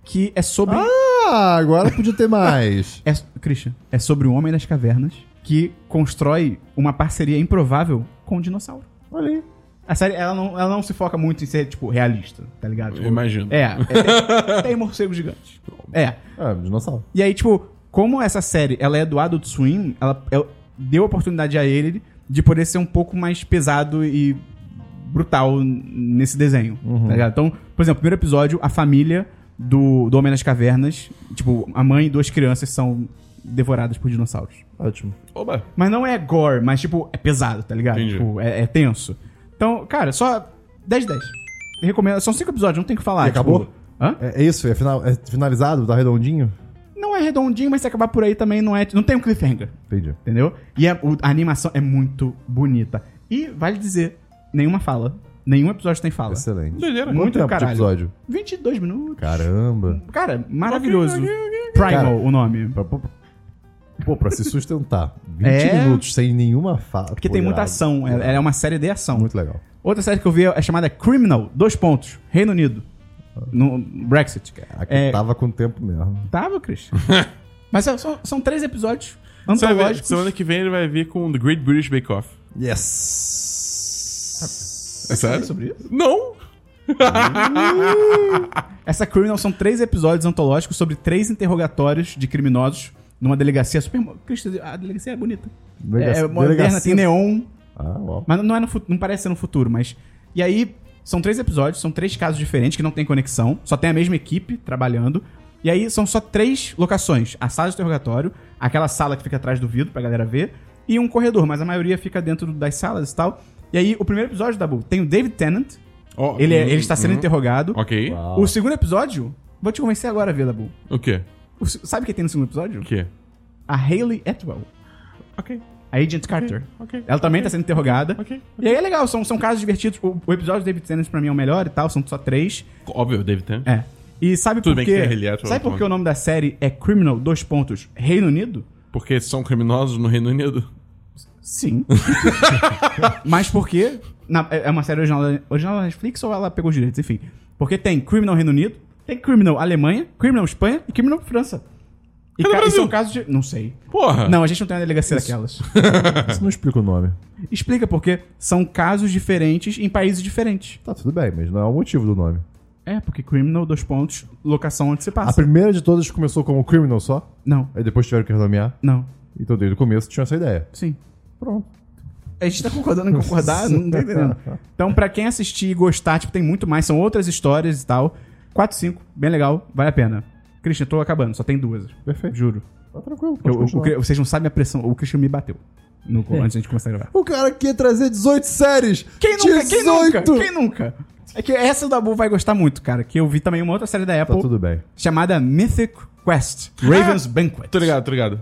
Que é sobre. Ah, agora podia ter mais. É, Christian, é sobre um homem das cavernas que constrói uma parceria improvável com um dinossauro. Olha aí. A série, ela não, ela não se foca muito em ser, tipo, realista, tá ligado? Tipo, Eu imagino. É, é tem, tem morcegos gigantes. É. Ah, dinossauro. E aí, tipo, como essa série, ela é do Adult Swim, ela é- deu oportunidade a ele de poder ser um pouco mais pesado e brutal nesse desenho, tá ligado? Então, por exemplo, no primeiro episódio, a família do, do Homem das Cavernas, tipo, a mãe e duas crianças são devoradas por dinossauros. Ótimo. Oba. Mas não é gore, mas, tipo, é pesado, tá ligado? Entendi. Tipo, é, é tenso. Então, cara, só 10 de 10. Eu recomendo. São cinco episódios, não tem o que falar. E acabou? tipo- Hã? É, é isso? É, final, é finalizado? Tá redondinho? Não é redondinho, mas se acabar por aí também não é. Não tem um cliffhanger. Entendi. Entendeu? E a, o- a animação é muito bonita. E, vale dizer, nenhuma fala. Nenhum episódio tem fala. Excelente. Doideira. Muito Quanto tempo de caralho. episódio? 22 minutos. Caramba. Cara, maravilhoso. Primal, Cara, o nome. Pô, pra se sustentar 20 É. minutos sem nenhuma fala. Porque Pô, tem muita irado. ação. Ela ela é uma série de ação. Muito legal. Outra série que eu vi é chamada Criminal, dois pontos, Reino Unido. No Brexit. Aqui É, tava com tempo mesmo. Tava, Christian. Mas são, são- três episódios antológicos. semana que vem ele vai vir com The Great British Bake Off. Yes! É sério? sobre isso? Não! Essa Criminal são três episódios antológicos sobre três interrogatórios de criminosos numa delegacia super. a delegacia é bonita. Delegacia- é moderna, delegacia- tem neon. Ah, uau. Mas não, é no, não parece ser no futuro, mas. E aí, são três episódios, são três casos diferentes que não tem conexão, só tem a mesma equipe trabalhando. E aí são só três locações: a sala de interrogatório, aquela sala que fica atrás do vidro pra galera ver, e um corredor, mas a maioria fica dentro das salas e tal. E aí, o primeiro episódio da Bull tem o David Tennant, Ó, Ele, é- hum, ele está sendo hum. interrogado. Ok. Uau. O segundo episódio, vou te convencer agora a ver, Dabu. O quê? O sabe quem tem no segundo episódio? O quê? A Hayley Atwell, Ok. a Agent Carter. ok, Ela também está sendo interrogada. Ok. E aí é legal, são, são casos divertidos. O, o episódio do David Tennant pra mim é o melhor e tal, são só três. Óbvio, David Tennant. É. E sabe Tudo por bem quê? que sabe por que o nome da série é Criminal, dois pontos, Reino Unido? Porque são criminosos no Reino Unido. Sim. Mas porque na- é uma série original, original da Netflix ou ela pegou os direitos? Enfim. Porque tem Criminal Reino Unido, tem Criminal Alemanha, Criminal Espanha e Criminal França. E, ca- e são casos de... Não sei. Porra. Não, a gente não tem uma delegacia daquelas. Isso não explica o nome. Explica porque são casos diferentes em países diferentes. Tá, tudo bem, mas não é o motivo do nome. É, porque Criminal, dois pontos, locação onde A passa. primeira de todas começou como Criminal só, Não, aí depois tiveram que renomear. não, Então desde o começo tinha essa ideia. sim. Pronto. A gente tá concordando em concordar, não tô entendendo. Então, pra quem assistir e gostar, tipo, tem muito mais, são outras histórias e tal. 4, 5, bem legal, vale a pena. Christian, tô acabando, só tem duas. Perfeito. Juro. Tá tranquilo. Eu- pode o- vocês não sabem a pressão, o Christian me bateu. no- antes de a gente começar a gravar. O cara quer trazer 18 séries! Quem nunca? Quem nunca? 18! Quem nunca? É que essa o Dabu vai gostar muito, cara. Que eu vi também uma outra série da Tá Apple tudo bem. chamada Mythic Quest. Raven's Banquet. Tô ligado, tô ligado.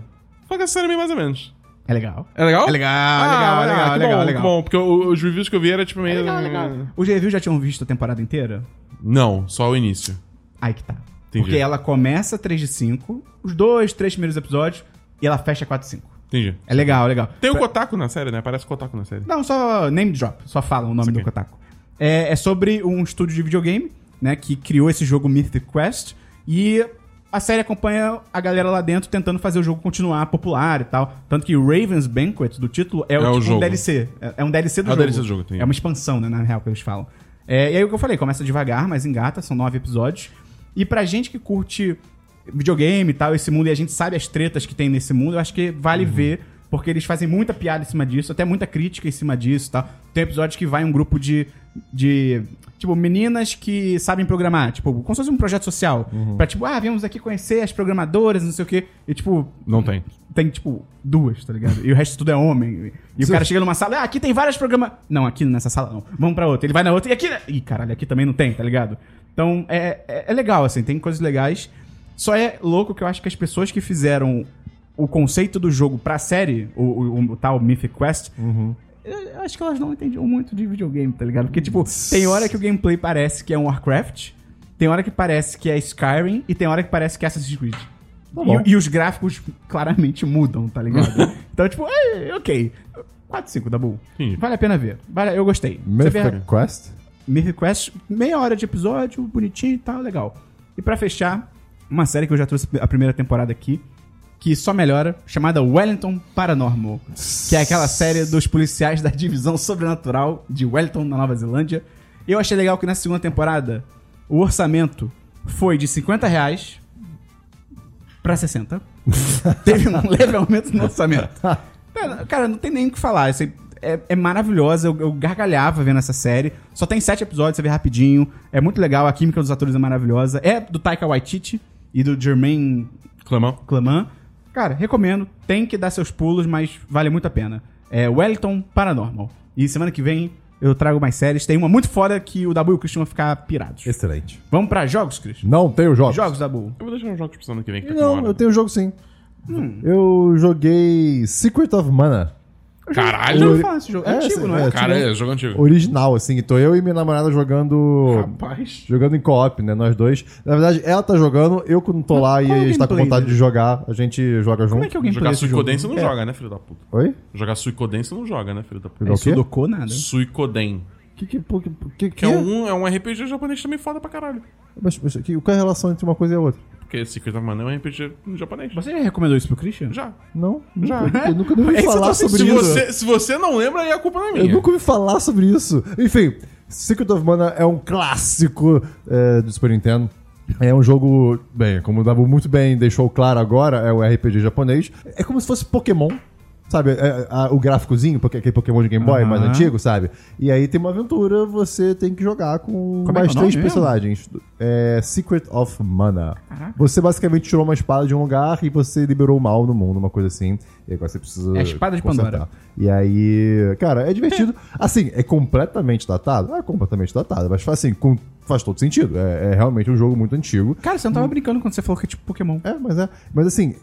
Só que a série é meio mais ou menos. É legal. É legal? É legal, Ah, legal, ah, legal, que legal, bom, legal. que bom, porque o- os reviews que eu vi era tipo É meio... legal, legal. Os reviews já tinham visto a temporada inteira? Não, só o início. Aí que tá. Entendi. Porque ela começa 3 de 5, os dois, três primeiros episódios, e ela fecha 4 de 5. Entendi. É legal, legal. Tem o Pra- Kotaku na série, né? Parece Kotaku na série. Não, só name drop, só fala o nome Isso do aqui. Kotaku. É, é sobre um estúdio de videogame, né, que criou esse jogo Mythic Quest, e a série acompanha a galera lá dentro tentando fazer o jogo continuar popular e tal. Tanto que Raven's Banquet, do título, é, o, É o tipo, um jogo. DLC. É, é um DLC do É o jogo. DLC do jogo. É uma expansão, né, na real, que eles falam. É, e aí o que eu falei, começa devagar, mas engata, são nove episódios. E pra gente que curte videogame e tal, esse mundo, e a gente sabe as tretas que tem nesse mundo, eu acho que vale Uhum. ver, porque eles fazem muita piada em cima disso, até muita crítica em cima disso e tal. Tem episódios que vai um grupo de. De tipo, meninas que sabem programar, tipo, como se fosse um projeto social. Uhum. Pra, tipo, ah, viemos aqui conhecer as programadoras, não sei o quê. E, tipo, Não tem. tem, tipo, duas, tá ligado? E o resto tudo é homem. E o cara chega numa sala, ah, aqui tem várias programas. Não, aqui nessa sala não. Vamos pra outra. Ele vai na outra e aqui. Ih, caralho, aqui também não tem, tá ligado? Então, é, é, é legal, assim, tem coisas legais. Só é louco que eu acho que as pessoas que fizeram o conceito do jogo pra série, o, o- o tal Mythic Quest, eu acho que elas não entendiam muito de videogame, tá ligado? Porque, tipo, tem hora que o gameplay parece que é um Warcraft, tem hora que parece que é Skyrim e tem hora que parece que é Assassin's Creed. bom. E, e os gráficos claramente mudam, tá ligado? então, tipo, é, ok. 4 5 da Bull. Vale a pena ver. Vale, eu gostei. Vê Mythic Quest? Mythic Quest, meia hora de episódio, bonitinho e tal, legal. E pra fechar, uma série que eu já trouxe a primeira temporada aqui, que só melhora, chamada Wellington Paranormal. Que é aquela série dos policiais da divisão sobrenatural de Wellington, na Nova Zelândia. Eu achei legal que na segunda temporada, o orçamento foi de 50 reais pra 60. Teve um leve aumento no orçamento. Cara, não tem nem o que falar. Isso é, é maravilhosa. Eu, eu gargalhava vendo essa série. Só tem sete episódios, você vê rapidinho. É muito legal. A química dos atores é maravilhosa. É do Taika Waititi e do Jermaine. Claman. Cara, recomendo. Tem que dar seus pulos, mas vale muito a pena. É Wellington Paranormal. E semana que vem eu trago mais séries. Tem uma muito fora que o Dabu e o Christian vão ficar pirados. Excelente. Vamos pra jogos, Christian? Não tenho jogos. Jogos, Dabu. Eu vou deixar uns jogos pro ano que vem. Que tá com Não, hora. eu tenho jogo sim. Hum. Eu joguei Secret of Mana. Eu Caralho! ouvi falar desse jogo. É, É, antigo, não é? é. Cara, é jogo antigo. Original, assim. Tô eu e minha namorada jogando. Rapaz. Jogando em co-op, né? Nós dois. Na verdade, ela tá jogando, eu quando tô lá e é está com vontade dele? de jogar, a gente joga junto. Como é que alguém Jogar esse jogo? Suicoden você não É. joga, né, filho da puta? Oi? Jogar Suicoden você não joga, né, filho da puta? Quê? Sudoku nada. Suicoden. Que, que, que, que, Que é um, é um RPG japonês também foda pra caralho. Mas, mas que, qual é a relação entre uma coisa e a outra? Porque Secret of Mana é um RPG japonês. Você já recomendou isso pro Christian? Já. Não, Já. nunca, eu nunca ouvi É eu falar tô sobre Se isso. você, se você não lembra, aí a culpa não é Eu minha. nunca ouvi falar sobre isso. Enfim, Secret of Mana é um clássico é, do Super Nintendo. É um jogo, bem, como o Dabu muito bem deixou claro agora, é um RPG japonês. É como se fosse Pokémon, Sabe, é, a- o gráficozinho, porque aquele Pokémon de Game Boy mais Aham. antigo, sabe? E aí tem uma aventura, você tem que jogar com Como é mais é três personagens. É Secret of Mana. Caraca. Você basicamente tirou uma espada de um lugar e você liberou o mal no mundo, uma coisa assim. E agora você precisa. É a espada de consertar. Pandora. E aí, cara, é divertido. Assim, é completamente datado? É completamente datado, mas assim, com- faz todo sentido. É, é realmente um jogo muito antigo. Cara, você não tava brincando quando você falou que é tipo Pokémon. É, mas é. Mas assim,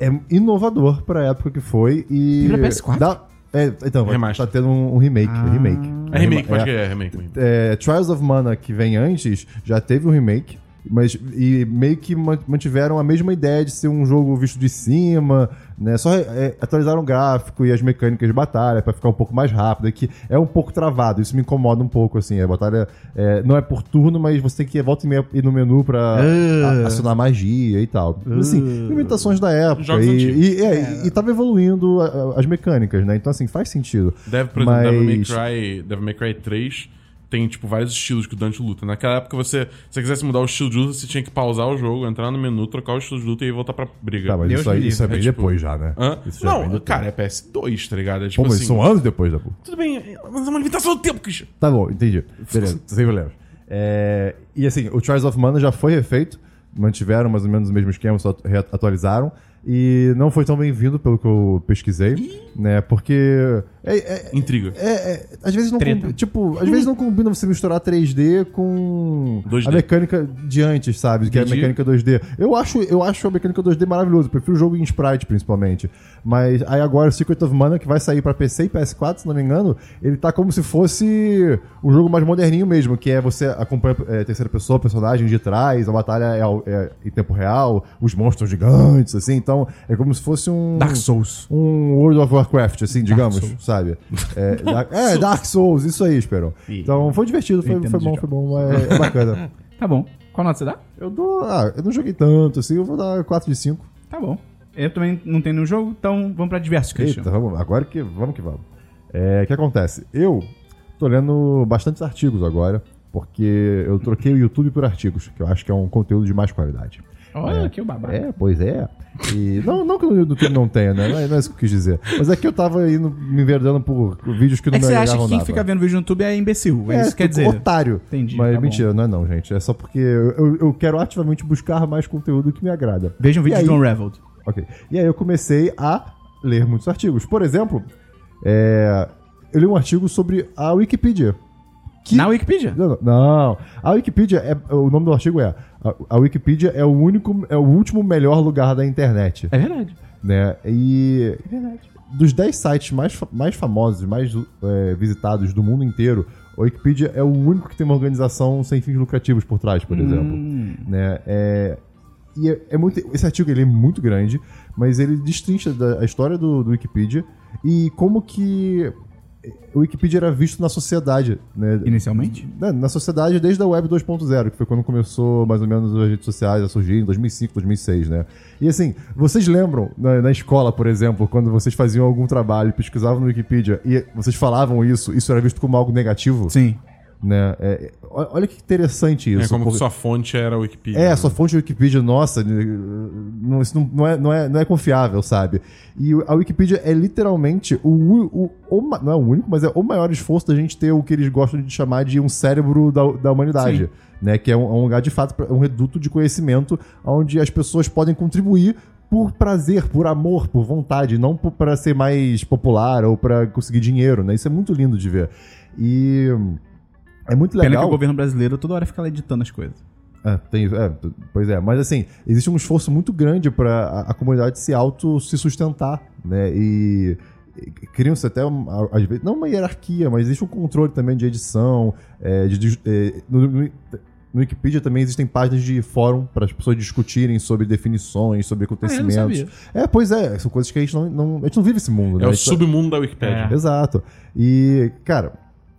é inovador pra época que foi e. Pra PS4? Dá, é, então, vai- Remaster. tá tendo um, um remake. Ah. remake. É remake, pode é, que é remake. remake. é, Trials of Mana, que vem antes, já teve um remake. Mas, e meio que man- mantiveram a mesma ideia de ser um jogo visto de cima, né? Só é, atualizaram o gráfico e as mecânicas de batalha pra ficar um pouco mais rápido, que é um pouco travado, isso me incomoda um pouco, assim. A batalha é, não é por turno, mas você tem que volta e meia ir no menu pra Ah. a- acionar magia e tal. Assim, limitações da época. Jogos E, e, é, e tava evoluindo a- a- as mecânicas, né? Então, assim, faz sentido. Deve, por exemplo, Devil May Mas- Cry, Devil May Cry 3 tem, tipo, vários estilos que o Dante luta. Naquela época, você, se você quisesse mudar o estilo de luta, você tinha que pausar o jogo, entrar no menu, trocar o estilo de luta e aí voltar pra briga. Tá, mas Deus isso, aí, isso é bem É, tipo- depois já, né? Hã? Isso já é Não, depois. cara, é PS2, tá ligado? É tipo Pô, mas assim... são anos depois da Tudo bem, mas é uma limitação do tempo, Christian. Tá bom, entendi. Beleza, sem problemas. É, e assim, o Trials of Mana já foi refeito, mantiveram mais ou menos o mesmo esquema, só atualizaram. E não foi tão bem-vindo pelo que eu pesquisei, né? Porque. É, é- Intriga. é- é- às vezes não combina, tipo, às vezes não combina você misturar 3D com 2D. a mecânica de antes, sabe? Que é a mecânica 2D. Eu acho, eu acho a mecânica 2D maravilhosa, eu prefiro o jogo em sprite principalmente. Mas aí agora o Secret of Mana que vai sair pra PC e PS4, se não me engano, ele tá como se fosse um jogo mais moderninho mesmo, que é você acompanha é, terceira pessoa, personagens de trás, a batalha é, é em tempo real, os monstros gigantes, assim, então é como se fosse um Dark Souls. um World of Warcraft, assim, digamos, Souls. sabe? É, Dark, é, Dark Souls, isso aí, Esperon. Então foi divertido, foi, foi bom, foi bom, é, é bacana. Tá bom. Qual nota você dá? Eu dou. Ah, eu não joguei tanto, assim, eu vou dar 4 de 5. Tá bom. Eu também não tenho nenhum jogo, então vamos pra diversos, Christian. Eita, vamos, agora que vamos que vamos. É, o que acontece? Eu tô lendo bastantes artigos agora, porque eu troquei o YouTube por artigos, que eu acho que é um conteúdo de mais qualidade. Olha que o babado. É, pois é. E não, não que o YouTube não tenha, né? Não é, não é isso que eu quis dizer. Mas é que eu tava indo me enverdando por vídeos que não É que me você acha que quem nada. fica vendo vídeo no YouTube é imbecil. É, isso que quer dizer. Otário. Entendi, Mas tá bom. mentira, não é não, gente. É só porque eu, eu- quero ativamente buscar mais conteúdo que me agrada. Veja um E vídeo aí- de Unraveled. Ok. E aí eu comecei a ler muitos artigos. Por exemplo, é, eu li um artigo sobre a Wikipedia. Que- Na Wikipedia. Não, não. A Wikipedia é. O nome do artigo é. A, a Wikipedia é o único. É o último melhor lugar da internet. É verdade. Né? E. Dos 10 sites mais, mais famosos, mais é, visitados do mundo inteiro, a Wikipedia é o único que tem uma organização sem fins lucrativos por trás, por exemplo. Hum. Né? É, e é, é muito, esse artigo ele é muito grande, mas ele destrincha da- a história do, do Wikipedia e como que o Wikipedia era visto na sociedade, né? Inicialmente? Na, na sociedade desde a Web 2.0, que foi quando começou mais ou menos as redes sociais a surgir, em 2005, 2006, né? E assim, vocês lembram na, na escola, por exemplo, quando vocês faziam algum trabalho pesquisavam no Wikipedia e vocês falavam isso, isso era visto como algo negativo? Sim. Né? É, é, olha que interessante isso. É como porque- que sua fonte era a Wikipedia. é, a sua fonte de Wikipedia, nossa, não, isso não, não é, não, é, não é confiável, sabe? E a Wikipedia é literalmente o, o, o Não é o único, mas é o maior esforço da gente ter o que eles gostam de chamar de um cérebro da, da humanidade. Sim. Né? Que é um, é um lugar, de fato, um reduto de conhecimento onde as pessoas podem contribuir por prazer, por amor, por vontade, não pra ser mais popular ou pra conseguir dinheiro, né? Isso é muito lindo de ver. E é muito Pena legal. que o governo brasileiro toda hora fica lá editando as coisas. É, tem, é, pois é, mas assim, existe um esforço muito grande para a, a comunidade se auto se sustentar, né? E, e criam-se até, às vezes, não uma hierarquia, mas existe um controle também de edição, é, de, de- é, no, no- no Wikipedia também existem páginas de fórum para as pessoas discutirem sobre definições, sobre acontecimentos. sabia. é, pois é, são coisas que a gente não, não- a gente não vive esse mundo, né? É o gente- submundo da Wikipédia. Exato. E, cara,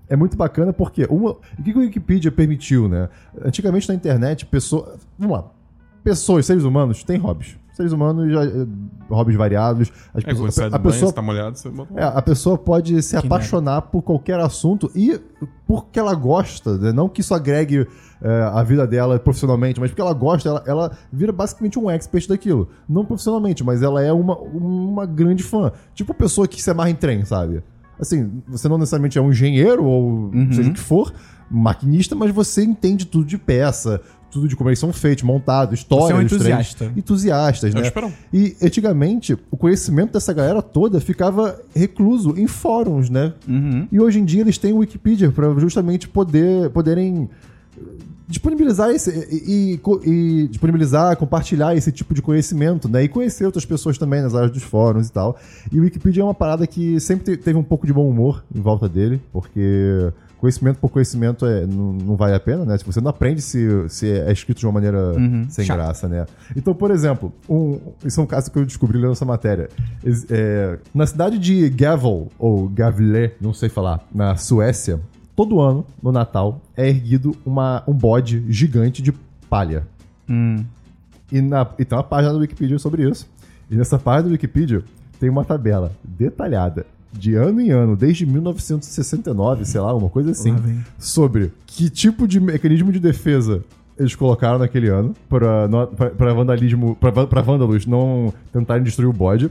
é muito bacana porque uma, o que que o Wikipedia permitiu, né? Antigamente na internet, pessoa, vamos lá. Pessoas, seres humanos, têm hobbies, seres humanos, já, eh, hobbies variados. As É, quando pessoas- a, banho, pessoa você tá molhado, você bota é, a pessoa pode se apaixonar por qualquer assunto e porque ela gosta, né? não que isso agregue é, a vida dela profissionalmente, mas porque ela gosta, ela, ela vira basicamente um expert daquilo. Não profissionalmente, mas ela é uma, uma grande fã. Tipo a pessoa que se amarra em trem, sabe? Assim, você não necessariamente é um engenheiro ou seja o que for, maquinista, mas você entende tudo de peça, tudo de como eles são feitos, montados, história Você é um dos trens. entusiasta. Entusiastas, É né? esperão. E antigamente, o conhecimento dessa galera toda ficava recluso em fóruns, né? Uhum. E hoje em dia eles têm o Wikipedia para justamente poder, poderem disponibilizar esse e, e- e disponibilizar, compartilhar esse tipo de conhecimento, né? E conhecer outras pessoas também nas áreas dos fóruns e tal. E o Wikipedia é uma parada que sempre te- teve um pouco de bom humor em volta dele, porque conhecimento por conhecimento é, não, não vale a pena, né? Tipo, você não aprende se, se é escrito de uma maneira sem Chato. graça, né? Então, por exemplo, um, isso é um caso que eu descobri lendo essa matéria. É, na cidade de Gavel, ou Gavle, não sei falar, na Suécia, todo ano, no Natal, é erguido uma, um bode gigante de palha. Hum. E, na, e tem uma página do Wikipedia sobre isso. E nessa página do Wikipedia tem uma tabela detalhada de ano em ano, desde 1969, sei lá, uma coisa assim, sobre que tipo de mecanismo de defesa eles colocaram naquele ano pra vandalismo, pra vândalos não tentarem destruir o bode,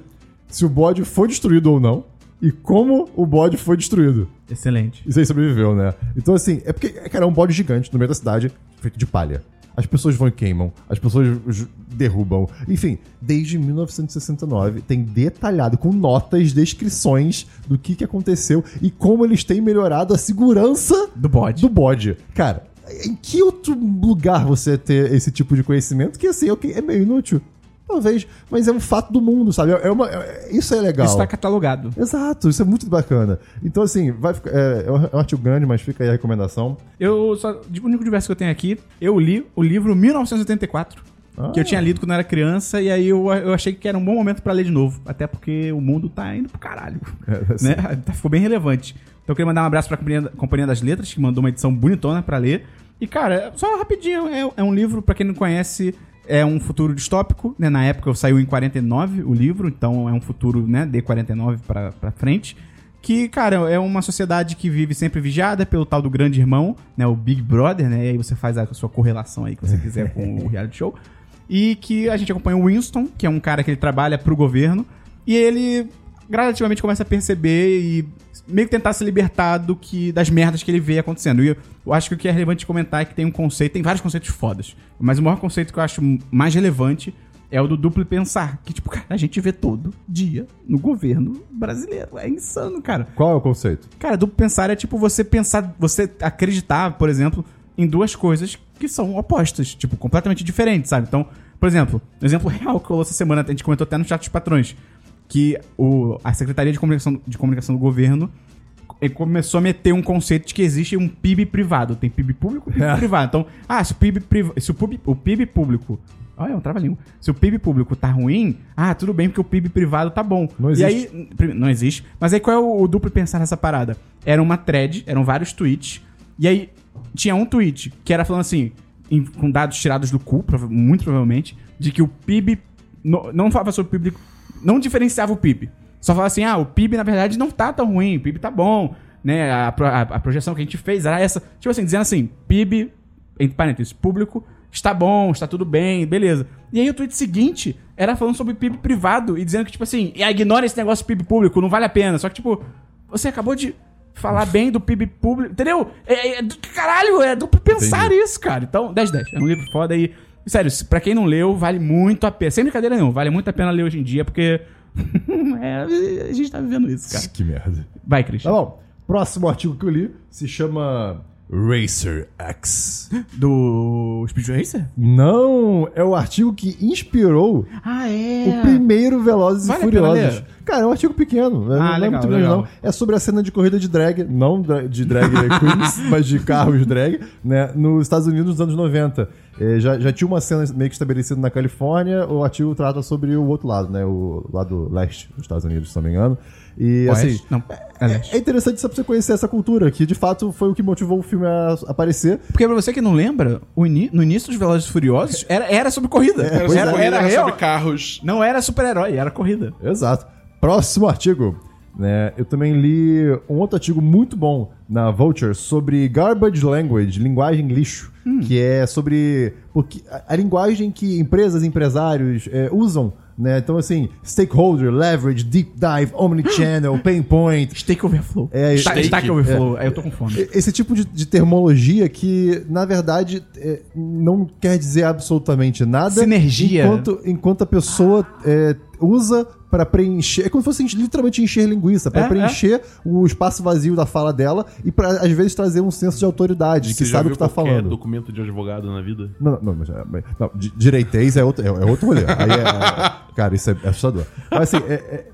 se o bode foi destruído ou não, e como o bode foi destruído. Excelente. Isso aí sobreviveu, né? Então, assim, é porque, cara, é um bode gigante no meio da cidade, feito de palha. As pessoas vão e queimam, as pessoas derrubam. Enfim, desde 1969 tem detalhado, com notas, descrições do que, que aconteceu e como eles têm melhorado a segurança Do bode. do bode. Cara, em que outro lugar você ter esse tipo de conhecimento que, assim, ok, é meio inútil? Talvez, mas é um fato do mundo, sabe? É uma, é- isso é legal. Isso tá catalogado. Exato, isso é muito bacana. Então, assim, vai é, é um é um artigo grande, mas fica aí a recomendação. Eu só. O único diverso que eu tenho aqui, eu li o livro 1984. Ah. Que eu tinha lido quando eu era criança, e aí eu, eu achei que era um bom momento pra ler de novo. Até porque o mundo tá indo pro caralho. É, assim. né? Tá- Ficou bem relevante. Então eu queria mandar um abraço pra Companhia, Companhia das Letras, que mandou uma edição bonitona pra ler. E, cara, só rapidinho, é, é um livro, pra quem não conhece, é um futuro distópico, né? Na época saiu em 49 o livro, então é um futuro, né, de 49 pra, pra frente. Que, cara, é uma sociedade que vive sempre vigiada pelo tal do grande irmão, né? O Big Brother, né? E aí você faz a sua correlação aí que você quiser com o reality show. E que a gente acompanha o Winston, que é um cara que ele trabalha pro governo. E ele gradativamente começa a perceber e meio que tentar se libertar do que das merdas que ele vê acontecendo. E eu acho que o que é relevante comentar é que tem um conceito, tem vários conceitos fodas, mas o maior conceito que eu acho mais relevante é o do duplo pensar, que tipo, cara, a gente vê todo dia no governo brasileiro. É insano, cara. Qual é o conceito? Cara, duplo pensar é tipo você pensar, você acreditar, por exemplo, em duas coisas que são opostas, tipo, completamente diferentes, sabe? Então, por exemplo, um exemplo real que rolou essa semana, a gente comentou até no chat dos patrões, que o, a Secretaria de Comunicação, de Comunicação do Governo eh, começou a meter um conceito de que existe um PIB privado. Tem PIB público e PIB privado. Então, ah, se o PIB, se o PIB, o PIB público. Olha, é um trava-língua. Se o PIB público tá ruim, ah, tudo bem, porque o PIB privado tá bom. Não E existe. aí, Pri- Não existe. Mas aí qual é o, o duplo pensar nessa parada? Era uma thread, eram vários tweets. E aí tinha um tweet que era falando assim, em- com dados tirados do cu, muito provavelmente, de que o PIB. no- não falava sobre o PIB. Não diferenciava o PIB. Só falava assim, ah, o PIB na verdade não tá tão ruim, o PIB tá bom. Né? A, a- a projeção que a gente fez era essa. Tipo assim, dizendo assim, PIB, entre parênteses, público, está bom, está tudo bem, beleza. E aí o tweet seguinte era falando sobre PIB privado e dizendo que, tipo assim, ah, ignora esse negócio PIB público, não vale a pena. Só que, tipo, você acabou de falar bem do PIB público, entendeu? É, é do caralho, é duplo pensar isso, cara. Então, 10 10. É um livro foda e. Sério, pra quem não leu, vale muito a pena. Sem brincadeira nenhuma, vale muito a pena ler hoje em dia, porque. é, a gente tá vivendo isso, cara. Que merda. Vai, Christian. Tá bom. Próximo artigo que eu li se chama Racer X. Do Speed Racer? Não, é o artigo que inspirou Ah, é. o primeiro Velozes Vale e Furiosos. Cara, é um artigo pequeno. né? Ah, não é legal, muito grande, não. É sobre a cena de corrida de drag, não de drag queens, mas de carros drag, né? Nos Estados Unidos nos anos 90. É, já, já tinha uma cena meio que estabelecida na Califórnia, o artigo trata sobre o outro lado, né? O lado leste dos Estados Unidos, se não me engano. E assim. Oeste? Não, é leste. É interessante só pra você conhecer essa cultura, que de fato foi o que motivou o filme a aparecer. Porque pra você que não lembra, ini- no início dos Velozes Furiosos era, era sobre corrida. Sobre era, corrida, era era real. sobre carros. Não era super-herói, era corrida. Exato. Próximo artigo. Né, eu também li um outro artigo muito bom na Vulture sobre garbage language, linguagem lixo, que é sobre porque a, a linguagem que empresas e empresários é, usam. Né? Então, assim, stakeholder, leverage, deep dive, omnichannel, pain point, Steak overflow. É, Sta- steak, Stack overflow. Aí eu tô com fome. Esse tipo de, de termologia que, na verdade, é, não quer dizer absolutamente nada. Sinergia. Enquanto, enquanto a pessoa é, usa pra preencher. É como se fosse literalmente encher linguiça, pra É, preencher o espaço vazio da fala dela e pra, às vezes, trazer um senso de autoridade, Você que sabe o que tá falando. documento de advogado na vida? Não, não, mas, mas- não, di- direitez é outro, é, é outro rolê. Aí é- é- cara, isso é assustador. Mas assim, é, é-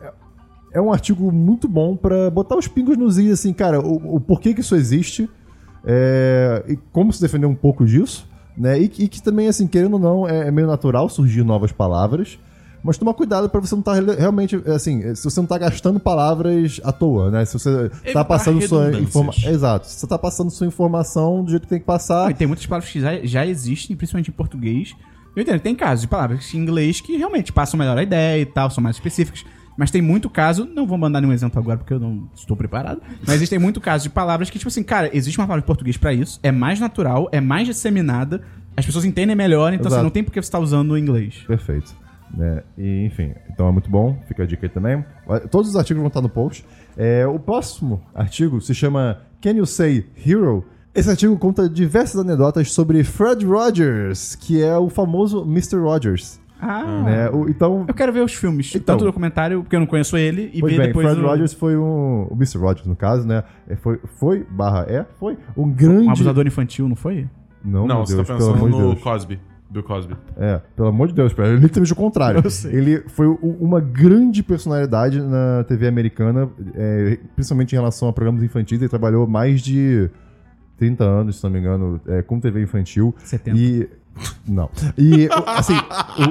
é um artigo muito bom pra botar os pingos nos is, assim, cara, o, o porquê que isso existe é, e como se defender um pouco disso, né? E, que- e que também, assim, querendo ou não, é, é meio natural surgir novas palavras. Mas toma cuidado pra você não estar realmente, assim, se você não tá gastando palavras à toa, né? Se você tá Evitar passando sua informação. Exato. Se você tá passando sua informação do jeito que tem que passar. E tem muitas palavras que já, já existem, principalmente em português. Eu entendo, tem casos de palavras em inglês que realmente passam melhor a ideia e tal, são mais específicas. Mas tem muito caso, não vou mandar nenhum exemplo agora porque eu não estou preparado, mas existem muito casos de palavras que, tipo assim, cara, existe uma palavra em português pra isso, é mais natural, é mais disseminada, as pessoas entendem melhor, então Exato. assim, não tem por que você estar usando o inglês. Perfeito. Né? E, enfim, então é muito bom, fica a dica aí também. Todos os artigos vão estar no post. É, o próximo artigo se chama Can You Say Hero? Esse artigo conta diversas anedotas sobre Fred Rogers, que é o famoso Mr. Rogers. Ah, Né? O- então, eu quero ver os filmes, Então. tanto o documentário, porque eu não conheço ele, e ver bem, depois Fred o, Rogers foi um. O Mr. Rogers, no caso, né? É, Foi, foi barra é, foi um grande. um abusador infantil, não foi? Não, não, meu você Deus, tá pensando no Deus. Cosby. Bill Cosby. É, pelo amor de Deus, é literalmente o contrário. Eu sei. Ele foi uma grande personalidade na TV americana, é, principalmente em relação a programas infantis. Ele trabalhou mais de 30 anos, se não me engano, é, com TV infantil. 70. E. Não. E, assim,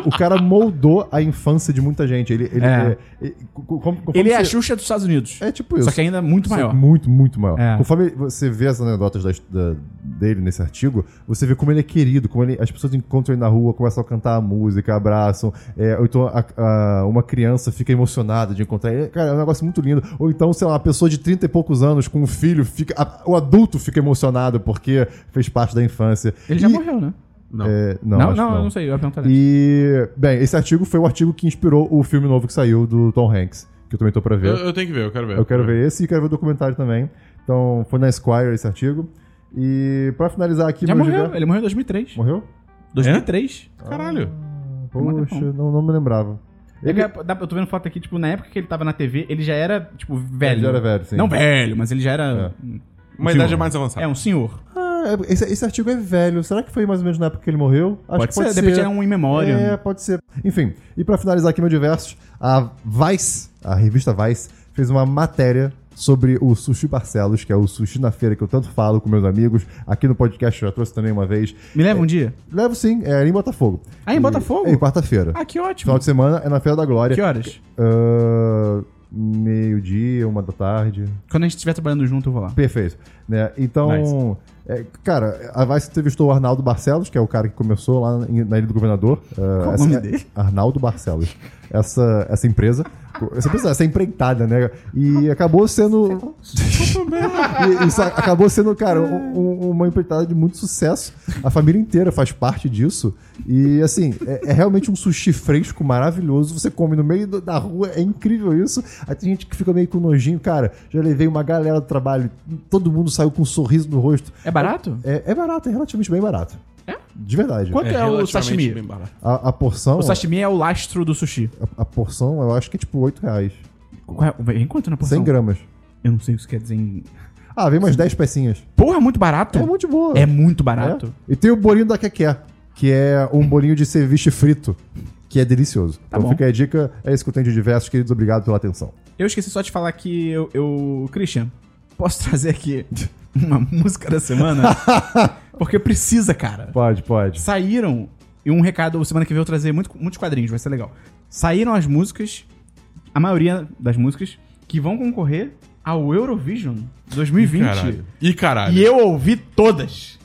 o, o cara moldou a infância de muita gente. Ele, ele, É. é, é, conforme Ele é a Xuxa dos Estados Unidos. É tipo isso. Só que ainda muito maior. Muito, muito maior. É. Conforme você vê as anedotas da- da- dele nesse artigo, você vê como ele é querido, como ele- as pessoas encontram ele na rua, começam a cantar a música, abraçam. é, ou então a- a- uma criança fica emocionada de encontrar ele. Cara, é um negócio muito lindo. Ou então, sei lá, uma pessoa de 30 e poucos anos com um filho, fica, a- o adulto fica emocionado porque fez parte da infância. Ele já E- morreu, né? Não. é, não, Não, não, eu não sei, eu ia perguntar. E, bem, esse artigo foi o artigo que inspirou o filme novo que saiu do Tom Hanks, que eu também tô pra ver. Eu, eu tenho que ver, eu quero ver. Eu quero ver esse e quero ver o documentário também. Então, foi na Esquire esse artigo. E pra finalizar aqui, Já morreu, ele morreu em 2003. Morreu? 2003. Caralho. Poxa, não, não me lembrava. Ele... Ele, Eu tô vendo foto aqui, tipo, na época que ele tava na TV, ele já era, tipo, velho. Ele já era velho, sim. Não velho, mas ele já era. um- Uma um idade senhor. mais avançada. É, um senhor. Ah, é- esse, esse artigo é velho. Será que foi mais ou menos na época que ele morreu? Acho pode que ser, pode de repente era um in memória. É, pode ser. Enfim, e pra finalizar aqui meu diversos, a Vice, a revista Vice, fez uma matéria sobre o Sushi Barcelos, que é o sushi na feira que eu tanto falo com meus amigos. Aqui no podcast eu já trouxe também uma vez. Me leva um dia? Levo sim, é em Botafogo. Ah, em E- Botafogo? É, em quarta-feira. Ah, que ótimo. Final de semana é na Feira da Glória. Que horas? Ah, Meio-dia, uma da tarde. Quando a gente estiver trabalhando junto, eu vou lá. Perfeito. Né? Então, Nice. É, cara, a Vice entrevistou o Arnaldo Barcelos, que é o cara que começou lá em- na Ilha do Governador. Ah, Qual o nome é- dele? Arnaldo Barcelos. Essa, essa empresa. Essa empresa, essa empreitada, né? E acabou sendo. e, isso acabou sendo, cara, um- um- uma empreitada de muito sucesso. A família inteira faz parte disso. E, assim, é, é realmente um sushi fresco, maravilhoso. Você come no meio do- da rua, é incrível isso. Aí tem gente que fica meio com nojinho. Cara, já levei uma galera do trabalho, todo mundo saiu com um sorriso no rosto. É barato? É, é barato, é relativamente bem barato. É? De verdade. Quanto é, o relativamente sashimi? bem barato. A, a porção. O sashimi é o lastro do sushi. A, a porção, eu acho que é tipo 8 reais. Ué, Vem quanto na porção? 100 gramas. Eu não sei o que isso quer dizer em... Ah, vem umas 10 pecinhas. Porra, é muito barato. É muito boa. É muito barato. É. E tem o bolinho da Keké, que é um bolinho de ceviche frito. que é delicioso. então bom. fica aí a dica, é isso que eu tenho de diversos, queridos. Obrigado pela atenção. Eu esqueci só de falar que eu, eu Christian, posso trazer aqui uma música da semana? Porque precisa, cara. Pode, pode. Saíram, e um recado, semana que vem eu vou trazer muito, muitos quadrinhos, vai ser legal. Saíram as músicas, a maioria das músicas, que vão concorrer ao Eurovision 2020. Caralho. E caralho. E eu ouvi todas.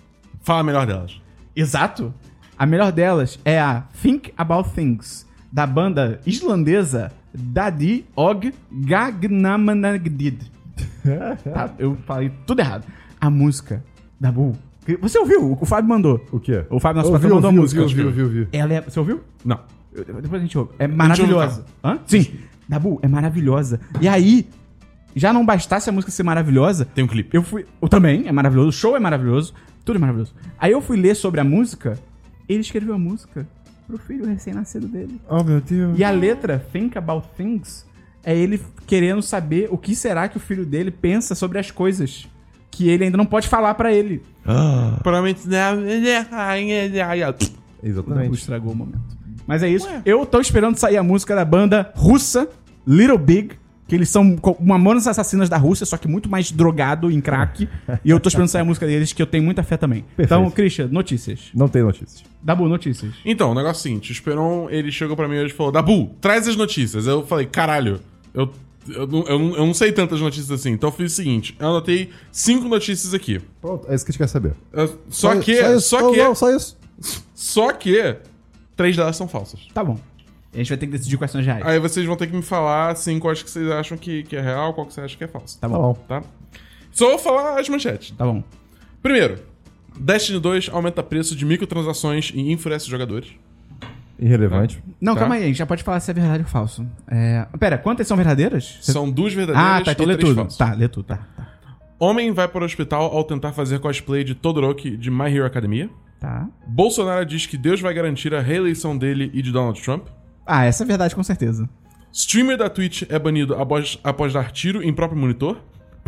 Fala a melhor delas. Exato. A melhor delas é a Think About Things, da banda islandesa Dadi Og Gagnamanagdid. Tá, eu falei tudo errado. A música da Bull. Você ouviu? O Fábio mandou. O quê? O Fábio, nosso Ouvi, patrão, mandou ouvi, a música. ouvi, ouvi, ouvi, ouvi. Ela é. Você ouviu? Não. Eu- Depois a gente ouve. É maravilhosa. no Hã? Sim. Dabu, é maravilhosa. E aí, já não bastasse a música ser maravilhosa, Tem um clipe. eu fui. Eu também, é maravilhoso. O show é maravilhoso. Tudo é maravilhoso. Aí eu fui ler sobre a música. Ele escreveu a música pro filho recém-nascido dele. Oh, meu Deus. E a letra, Think About Things, é ele querendo saber o que será que o filho dele pensa sobre as coisas que ele ainda não pode falar pra ele. Provavelmente. Dabu Exatamente. estragou o momento. Mas é isso. Eu tô esperando sair a música da banda russa, Little Big. Que eles são co- mamonas assassinas da Rússia, só que muito mais drogado em crack. e eu tô esperando sair a música deles, que eu tenho muita fé também. Então, Christian, notícias. Não tem notícias. Dabu, notícias. Então, o negócio é o seguinte: o Esperon, ele chegou pra mim hoje e falou: Dabu, traz as notícias. Eu falei: caralho, eu, eu, não- eu, não- eu não sei tantas notícias assim. Então eu fiz o seguinte: eu anotei cinco notícias aqui. Pronto, é isso que a gente quer saber. Eu- Só, que, Só, isso. só Não, que, não, só isso. só que, três delas são falsas. Tá bom. A gente vai ter que decidir quais são as reais. Aí vocês vão ter que me falar, assim, quais que vocês acham que, que é real, qual que você acha que é falso. Tá Tá bom. bom. Tá? Só vou falar as manchetes. Tá bom. Primeiro, Destiny 2 aumenta preço de microtransações e enfurece jogadores. Irrelevante. Não, Tá. calma aí, a gente já pode falar se é verdade ou falso. É... Pera, quantas são verdadeiras? São duas verdadeiras Ah, tá, então e lê três tudo. falsas. Tá, lê tudo, tá. Tá. Homem vai para o hospital ao tentar fazer cosplay de Todoroki de My Hero Academia. tá. Bolsonaro diz que Deus vai garantir a reeleição dele e de Donald Trump. Ah, essa é verdade com certeza. Streamer da Twitch é banido após, após dar tiro em próprio monitor.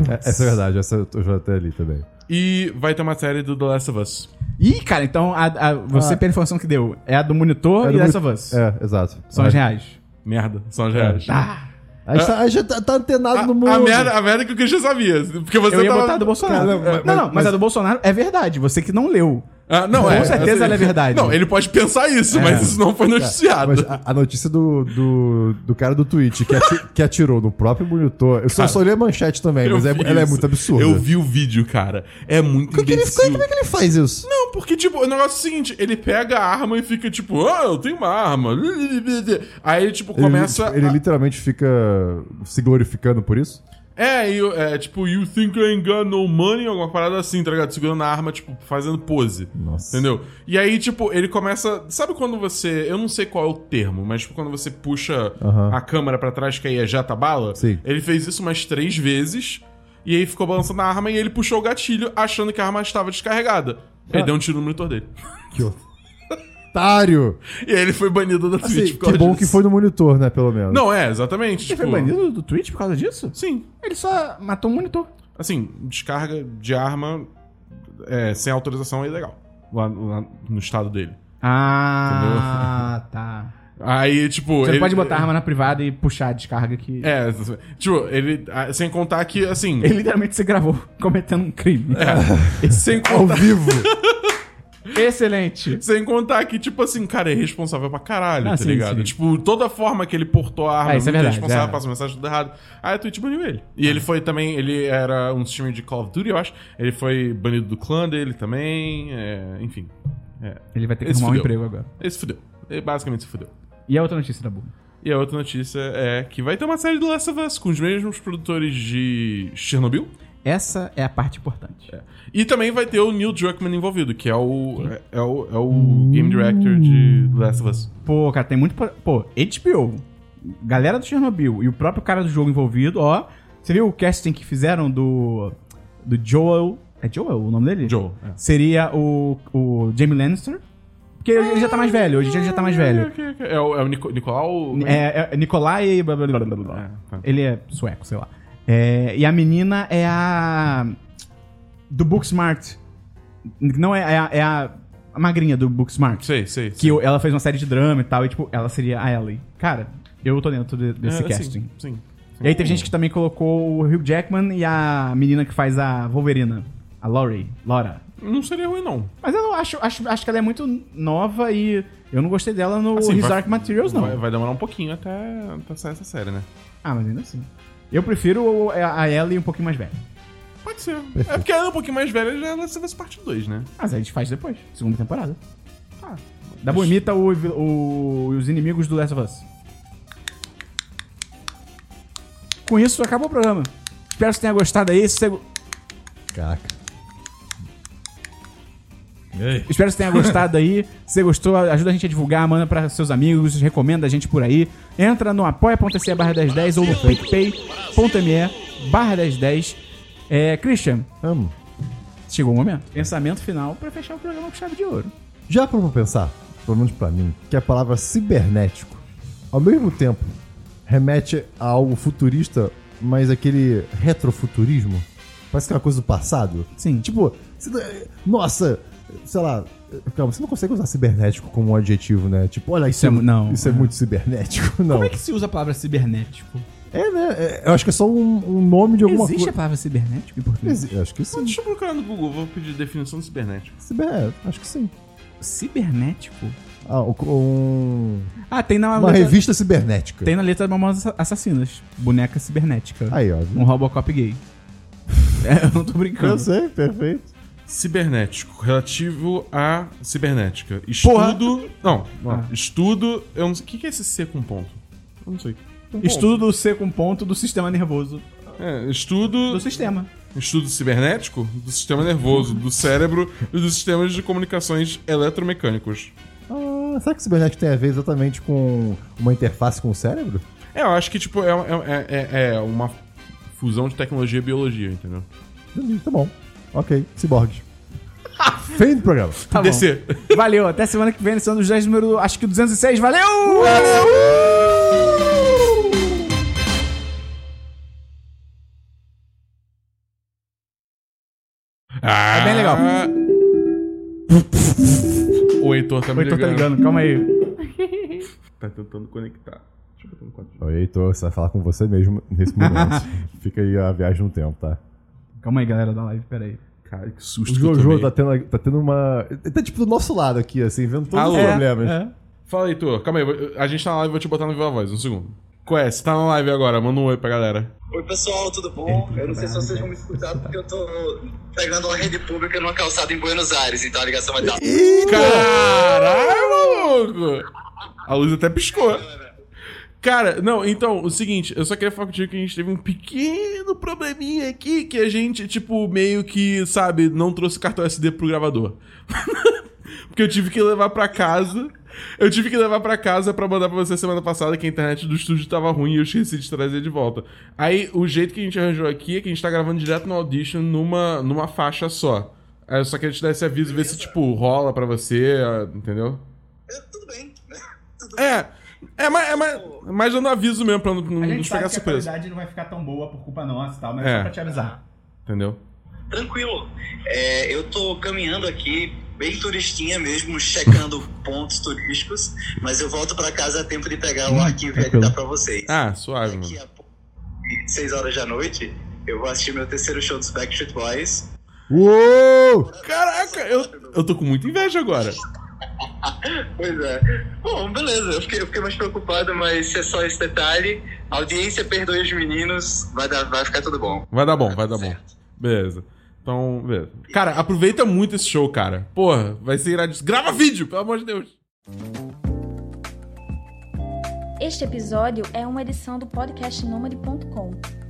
É- essa é verdade, essa eu já até li também. E vai ter uma série do The Last of Us. Ih, cara, então a, a- você, Ah. pela informação que deu, é a do monitor É e do Last muito- of Us. É, exato. São as reais. Merda, são as reais. Ah, A gente, tá, a gente tá, tá antenado A, no mundo. a merda, a merda que o Christian sabia. Porque você eu ia tava... botar a do Bolsonaro. Cara, não, mas- não, mas, mas- a do Bolsonaro é verdade. Você que não leu. Ah, não, Com é, certeza ela é verdade. Não, ele pode pensar isso, mas isso não foi noticiado. Mas a, a notícia do, do, do cara do Twitch que, ati- que atirou no próprio monitor. Eu só, só li a manchete também, mas é, vi ela é isso. muito absurda. Eu vi o vídeo, cara. É muito Como, que ele, imbecil. como é que ele faz isso? Não, porque, tipo, o negócio é o seguinte, ele pega a arma e fica, tipo, ah, eu tenho uma arma. Aí ele, tipo, Ele, começa. tipo, ele a- literalmente fica se glorificando por isso? É, e, é, tipo, you think I ain't got no money, alguma parada assim, tá ligado? Segurando a arma, tipo, fazendo pose. Nossa. Entendeu? E aí, tipo, ele começa. Sabe quando você. Eu não sei qual é o termo, mas tipo, quando você puxa Aham. a câmera pra trás, que aí ejeta bala. Sim. Ele fez isso umas três vezes. E aí ficou balançando a arma e ele puxou o gatilho achando que a arma estava descarregada. Ele Ah. deu um tiro no monitor dele. Que otário! E aí ele foi banido da Twitch Assim, por causa que bom disso. que foi no monitor, né, pelo menos. Não, é, exatamente. Ele tipo, foi banido do Twitch por causa disso? Sim. Ele só matou um monitor. Assim, descarga de arma é, sem autorização é ilegal. Lá, lá no estado dele. Ah, tá. Aí, tipo. Você ele- pode botar a arma na privada e puxar a descarga que. É, tipo, ele. Sem contar que, assim. Ele literalmente se gravou cometendo um crime. Sem Ao contar, vivo! Excelente. sem contar que, tipo assim, cara, é responsável pra caralho, Ah, tá sim, ligado? sim. Tipo, toda forma que ele portou a arma Ah, isso é verdade, responsável, é. passa mensagem tudo errado. Aí a Twitch baniu ele. E ele foi também, ele era um streamer de Call of Duty, eu acho. Ele foi banido do clã dele também. é, enfim. É, Ele vai ter que Esse arrumar um emprego agora. ele se fudeu. Ele basicamente se fudeu. E a outra notícia da Burra? E a outra notícia é que vai ter uma série do Last of Us com os mesmos produtores de Chernobyl. Essa é a parte importante. E também vai ter o Neil Druckmann envolvido, que é o, é, é o, é o Game Director de The Last of Us. Pô, cara, tem muito. Pô, HBO, galera do Chernobyl e o próprio cara do jogo envolvido, ó. Você viu o casting que fizeram do. Do Joel. É Joel o nome dele? Joel, é. Seria o, o Jamie Lannister. Porque ele já tá mais velho, hoje em dia ele já tá mais velho. É o, é o Nico, Nicolau. É, é Nikolai. blá, blá, blá, blá, blá. É, tá. Ele é sueco, sei lá. É, e a menina é a. Do Booksmart. Não é, é a. É a a magrinha do Booksmart. Sei, sei. Que ela fez uma série de drama e tal, e tipo, ela seria a Ellie. Cara, eu tô dentro de- desse É, casting. Sim, sim. E aí teve gente que também colocou o Hugh Jackman e a menina que faz a Wolverina. A Laurie. Laura. Não seria ruim, não. Mas eu acho, acho, acho que ela é muito nova e eu não gostei dela no Assim, His vai- Dark Materials, não. Vai, vai demorar um pouquinho até, até sair essa série, né? Ah, mas ainda assim. Eu prefiro o- a Ellie um pouquinho mais velha. Pode ser. É porque ela é um pouquinho mais velha já vai ser dessa parte 2, né? Mas aí a gente faz depois, segunda temporada. Ah, Da boa imita o, o- os inimigos do Last of Us. Com isso, acabou o programa. Espero que você tenha gostado aí. Se você- Caraca. Espero que você tenha gostado aí. Se você gostou, ajuda a gente a divulgar, manda pra seus amigos, recomenda a gente por aí. Entra no apoia.se barra 1010 ou no paypay.me barra 1010. É, Christian, Amo. chegou o momento. Pensamento final pra fechar o programa com chave de ouro. Já parou pra pensar, pelo menos pra mim, que a palavra cibernético, ao mesmo tempo, remete a algo futurista, mas aquele retrofuturismo? Parece que é uma coisa do passado. Sim. Tipo, nossa, sei lá. Calma, você não consegue usar cibernético como um adjetivo, né? Tipo, olha, isso, é mu- não. Isso é muito cibernético. Não. Como é que se usa a palavra cibernético? É, né? É, eu acho que é só um, um nome de alguma Existe a coisa. palavra cibernético em português? Exi- Acho que sim. Deixa eu procurar no Google, vou pedir definição de cibernético. Ciber, é, acho que sim. Cibernético? Ah, um- um- Ah, tem na uma letra, revista cibernética. Tem na letra de Mamonas Assassinas. Boneca cibernética. Aí, ó. Um Robocop gay. É, eu não tô Eu brincando. sei, perfeito. Cibernético, relativo à cibernética. Porra! Estudo. Não, não. Ah. Estudo. Eu não sei. O que é esse C com ponto? Eu não sei. Ponto. Estudo do C com ponto do sistema nervoso É, estudo. do sistema. Estudo cibernético do sistema nervoso, do cérebro e dos sistemas de comunicações eletromecânicos. Ah, será que cibernético tem a ver exatamente com uma interface com o cérebro? É, eu acho que, tipo, é, é, é, é uma fusão de tecnologia e biologia, entendeu? Entendi, tá bom. Ok, ciborgues. Fim do programa. Tá bom. Valeu, até semana que vem, edição dos 10 número, acho que 206. Valeu! Ah, bem legal. O Heitor tá me Oi, tô ligando. tá ligando, calma aí. Tá tentando conectar. Deixa eu botar no quadro. Oi, Heitor, você vai falar com você mesmo nesse momento. Fica aí a viagem no tempo, tá? Calma aí, galera da live, peraí. Cara, que O susto eu Jojo tomei. tá tendo, tá tendo uma. Ele tá tipo do nosso lado aqui, assim, vendo todos Alô? os problemas. É. Fala, Heitor. Calma aí. A gente tá na live, vou te botar no Viva Voz, um segundo. É? Você tá na live agora, manda um oi pra galera. Oi pessoal, tudo bom? Eu não sei se vocês vão me escutar porque eu tô pegando uma rede pública numa calçada em Buenos Aires, então a ligação vai dar. Caralho, maluco! A luz até piscou. Cara, não, então, o seguinte, eu só queria falar contigo que a gente teve um pequeno probleminha aqui que a gente, tipo, meio que, sabe, não trouxe cartão SD pro gravador. Porque eu tive que levar pra casa. Eu tive que levar pra casa pra mandar pra você semana passada que a internet do estúdio tava ruim e eu esqueci de trazer de volta. Aí, o jeito que a gente arranjou aqui é que a gente tá gravando direto no Audition numa, numa faixa só. Aí eu só queria te dar esse aviso, ver se, tipo, rola pra você, ah, entendeu? É, Tudo bem. Tudo É, é mais, é mais, é mais dando aviso mesmo pra não, não A gente nos sabe pegar que a surpresa. qualidade não vai ficar tão boa por culpa nossa e tal, mas é É. só pra te avisar. Entendeu? Tranquilo. É, eu tô caminhando aqui, bem turistinha mesmo, checando pontos turísticos, mas eu volto pra casa a tempo de pegar o arquivo e tranquilo. editar pra vocês. Ah, suave, Daqui mano. a pouco, 6 horas da noite, eu vou assistir meu terceiro show dos Backstreet Boys. Uou! Caraca, eu, eu tô com muita inveja agora. Pois é. Bom, beleza. Eu fiquei, eu fiquei mais preocupado, mas se é só esse detalhe, a audiência perdoe os meninos, vai, dar, vai ficar tudo bom. Vai dar bom, vai dar bom. Beleza. Então, beleza. Cara, aproveita muito esse show, cara. Porra, vai ser irado. Grava vídeo, pelo amor de Deus. Este episódio é uma edição do podcast Nômade.com.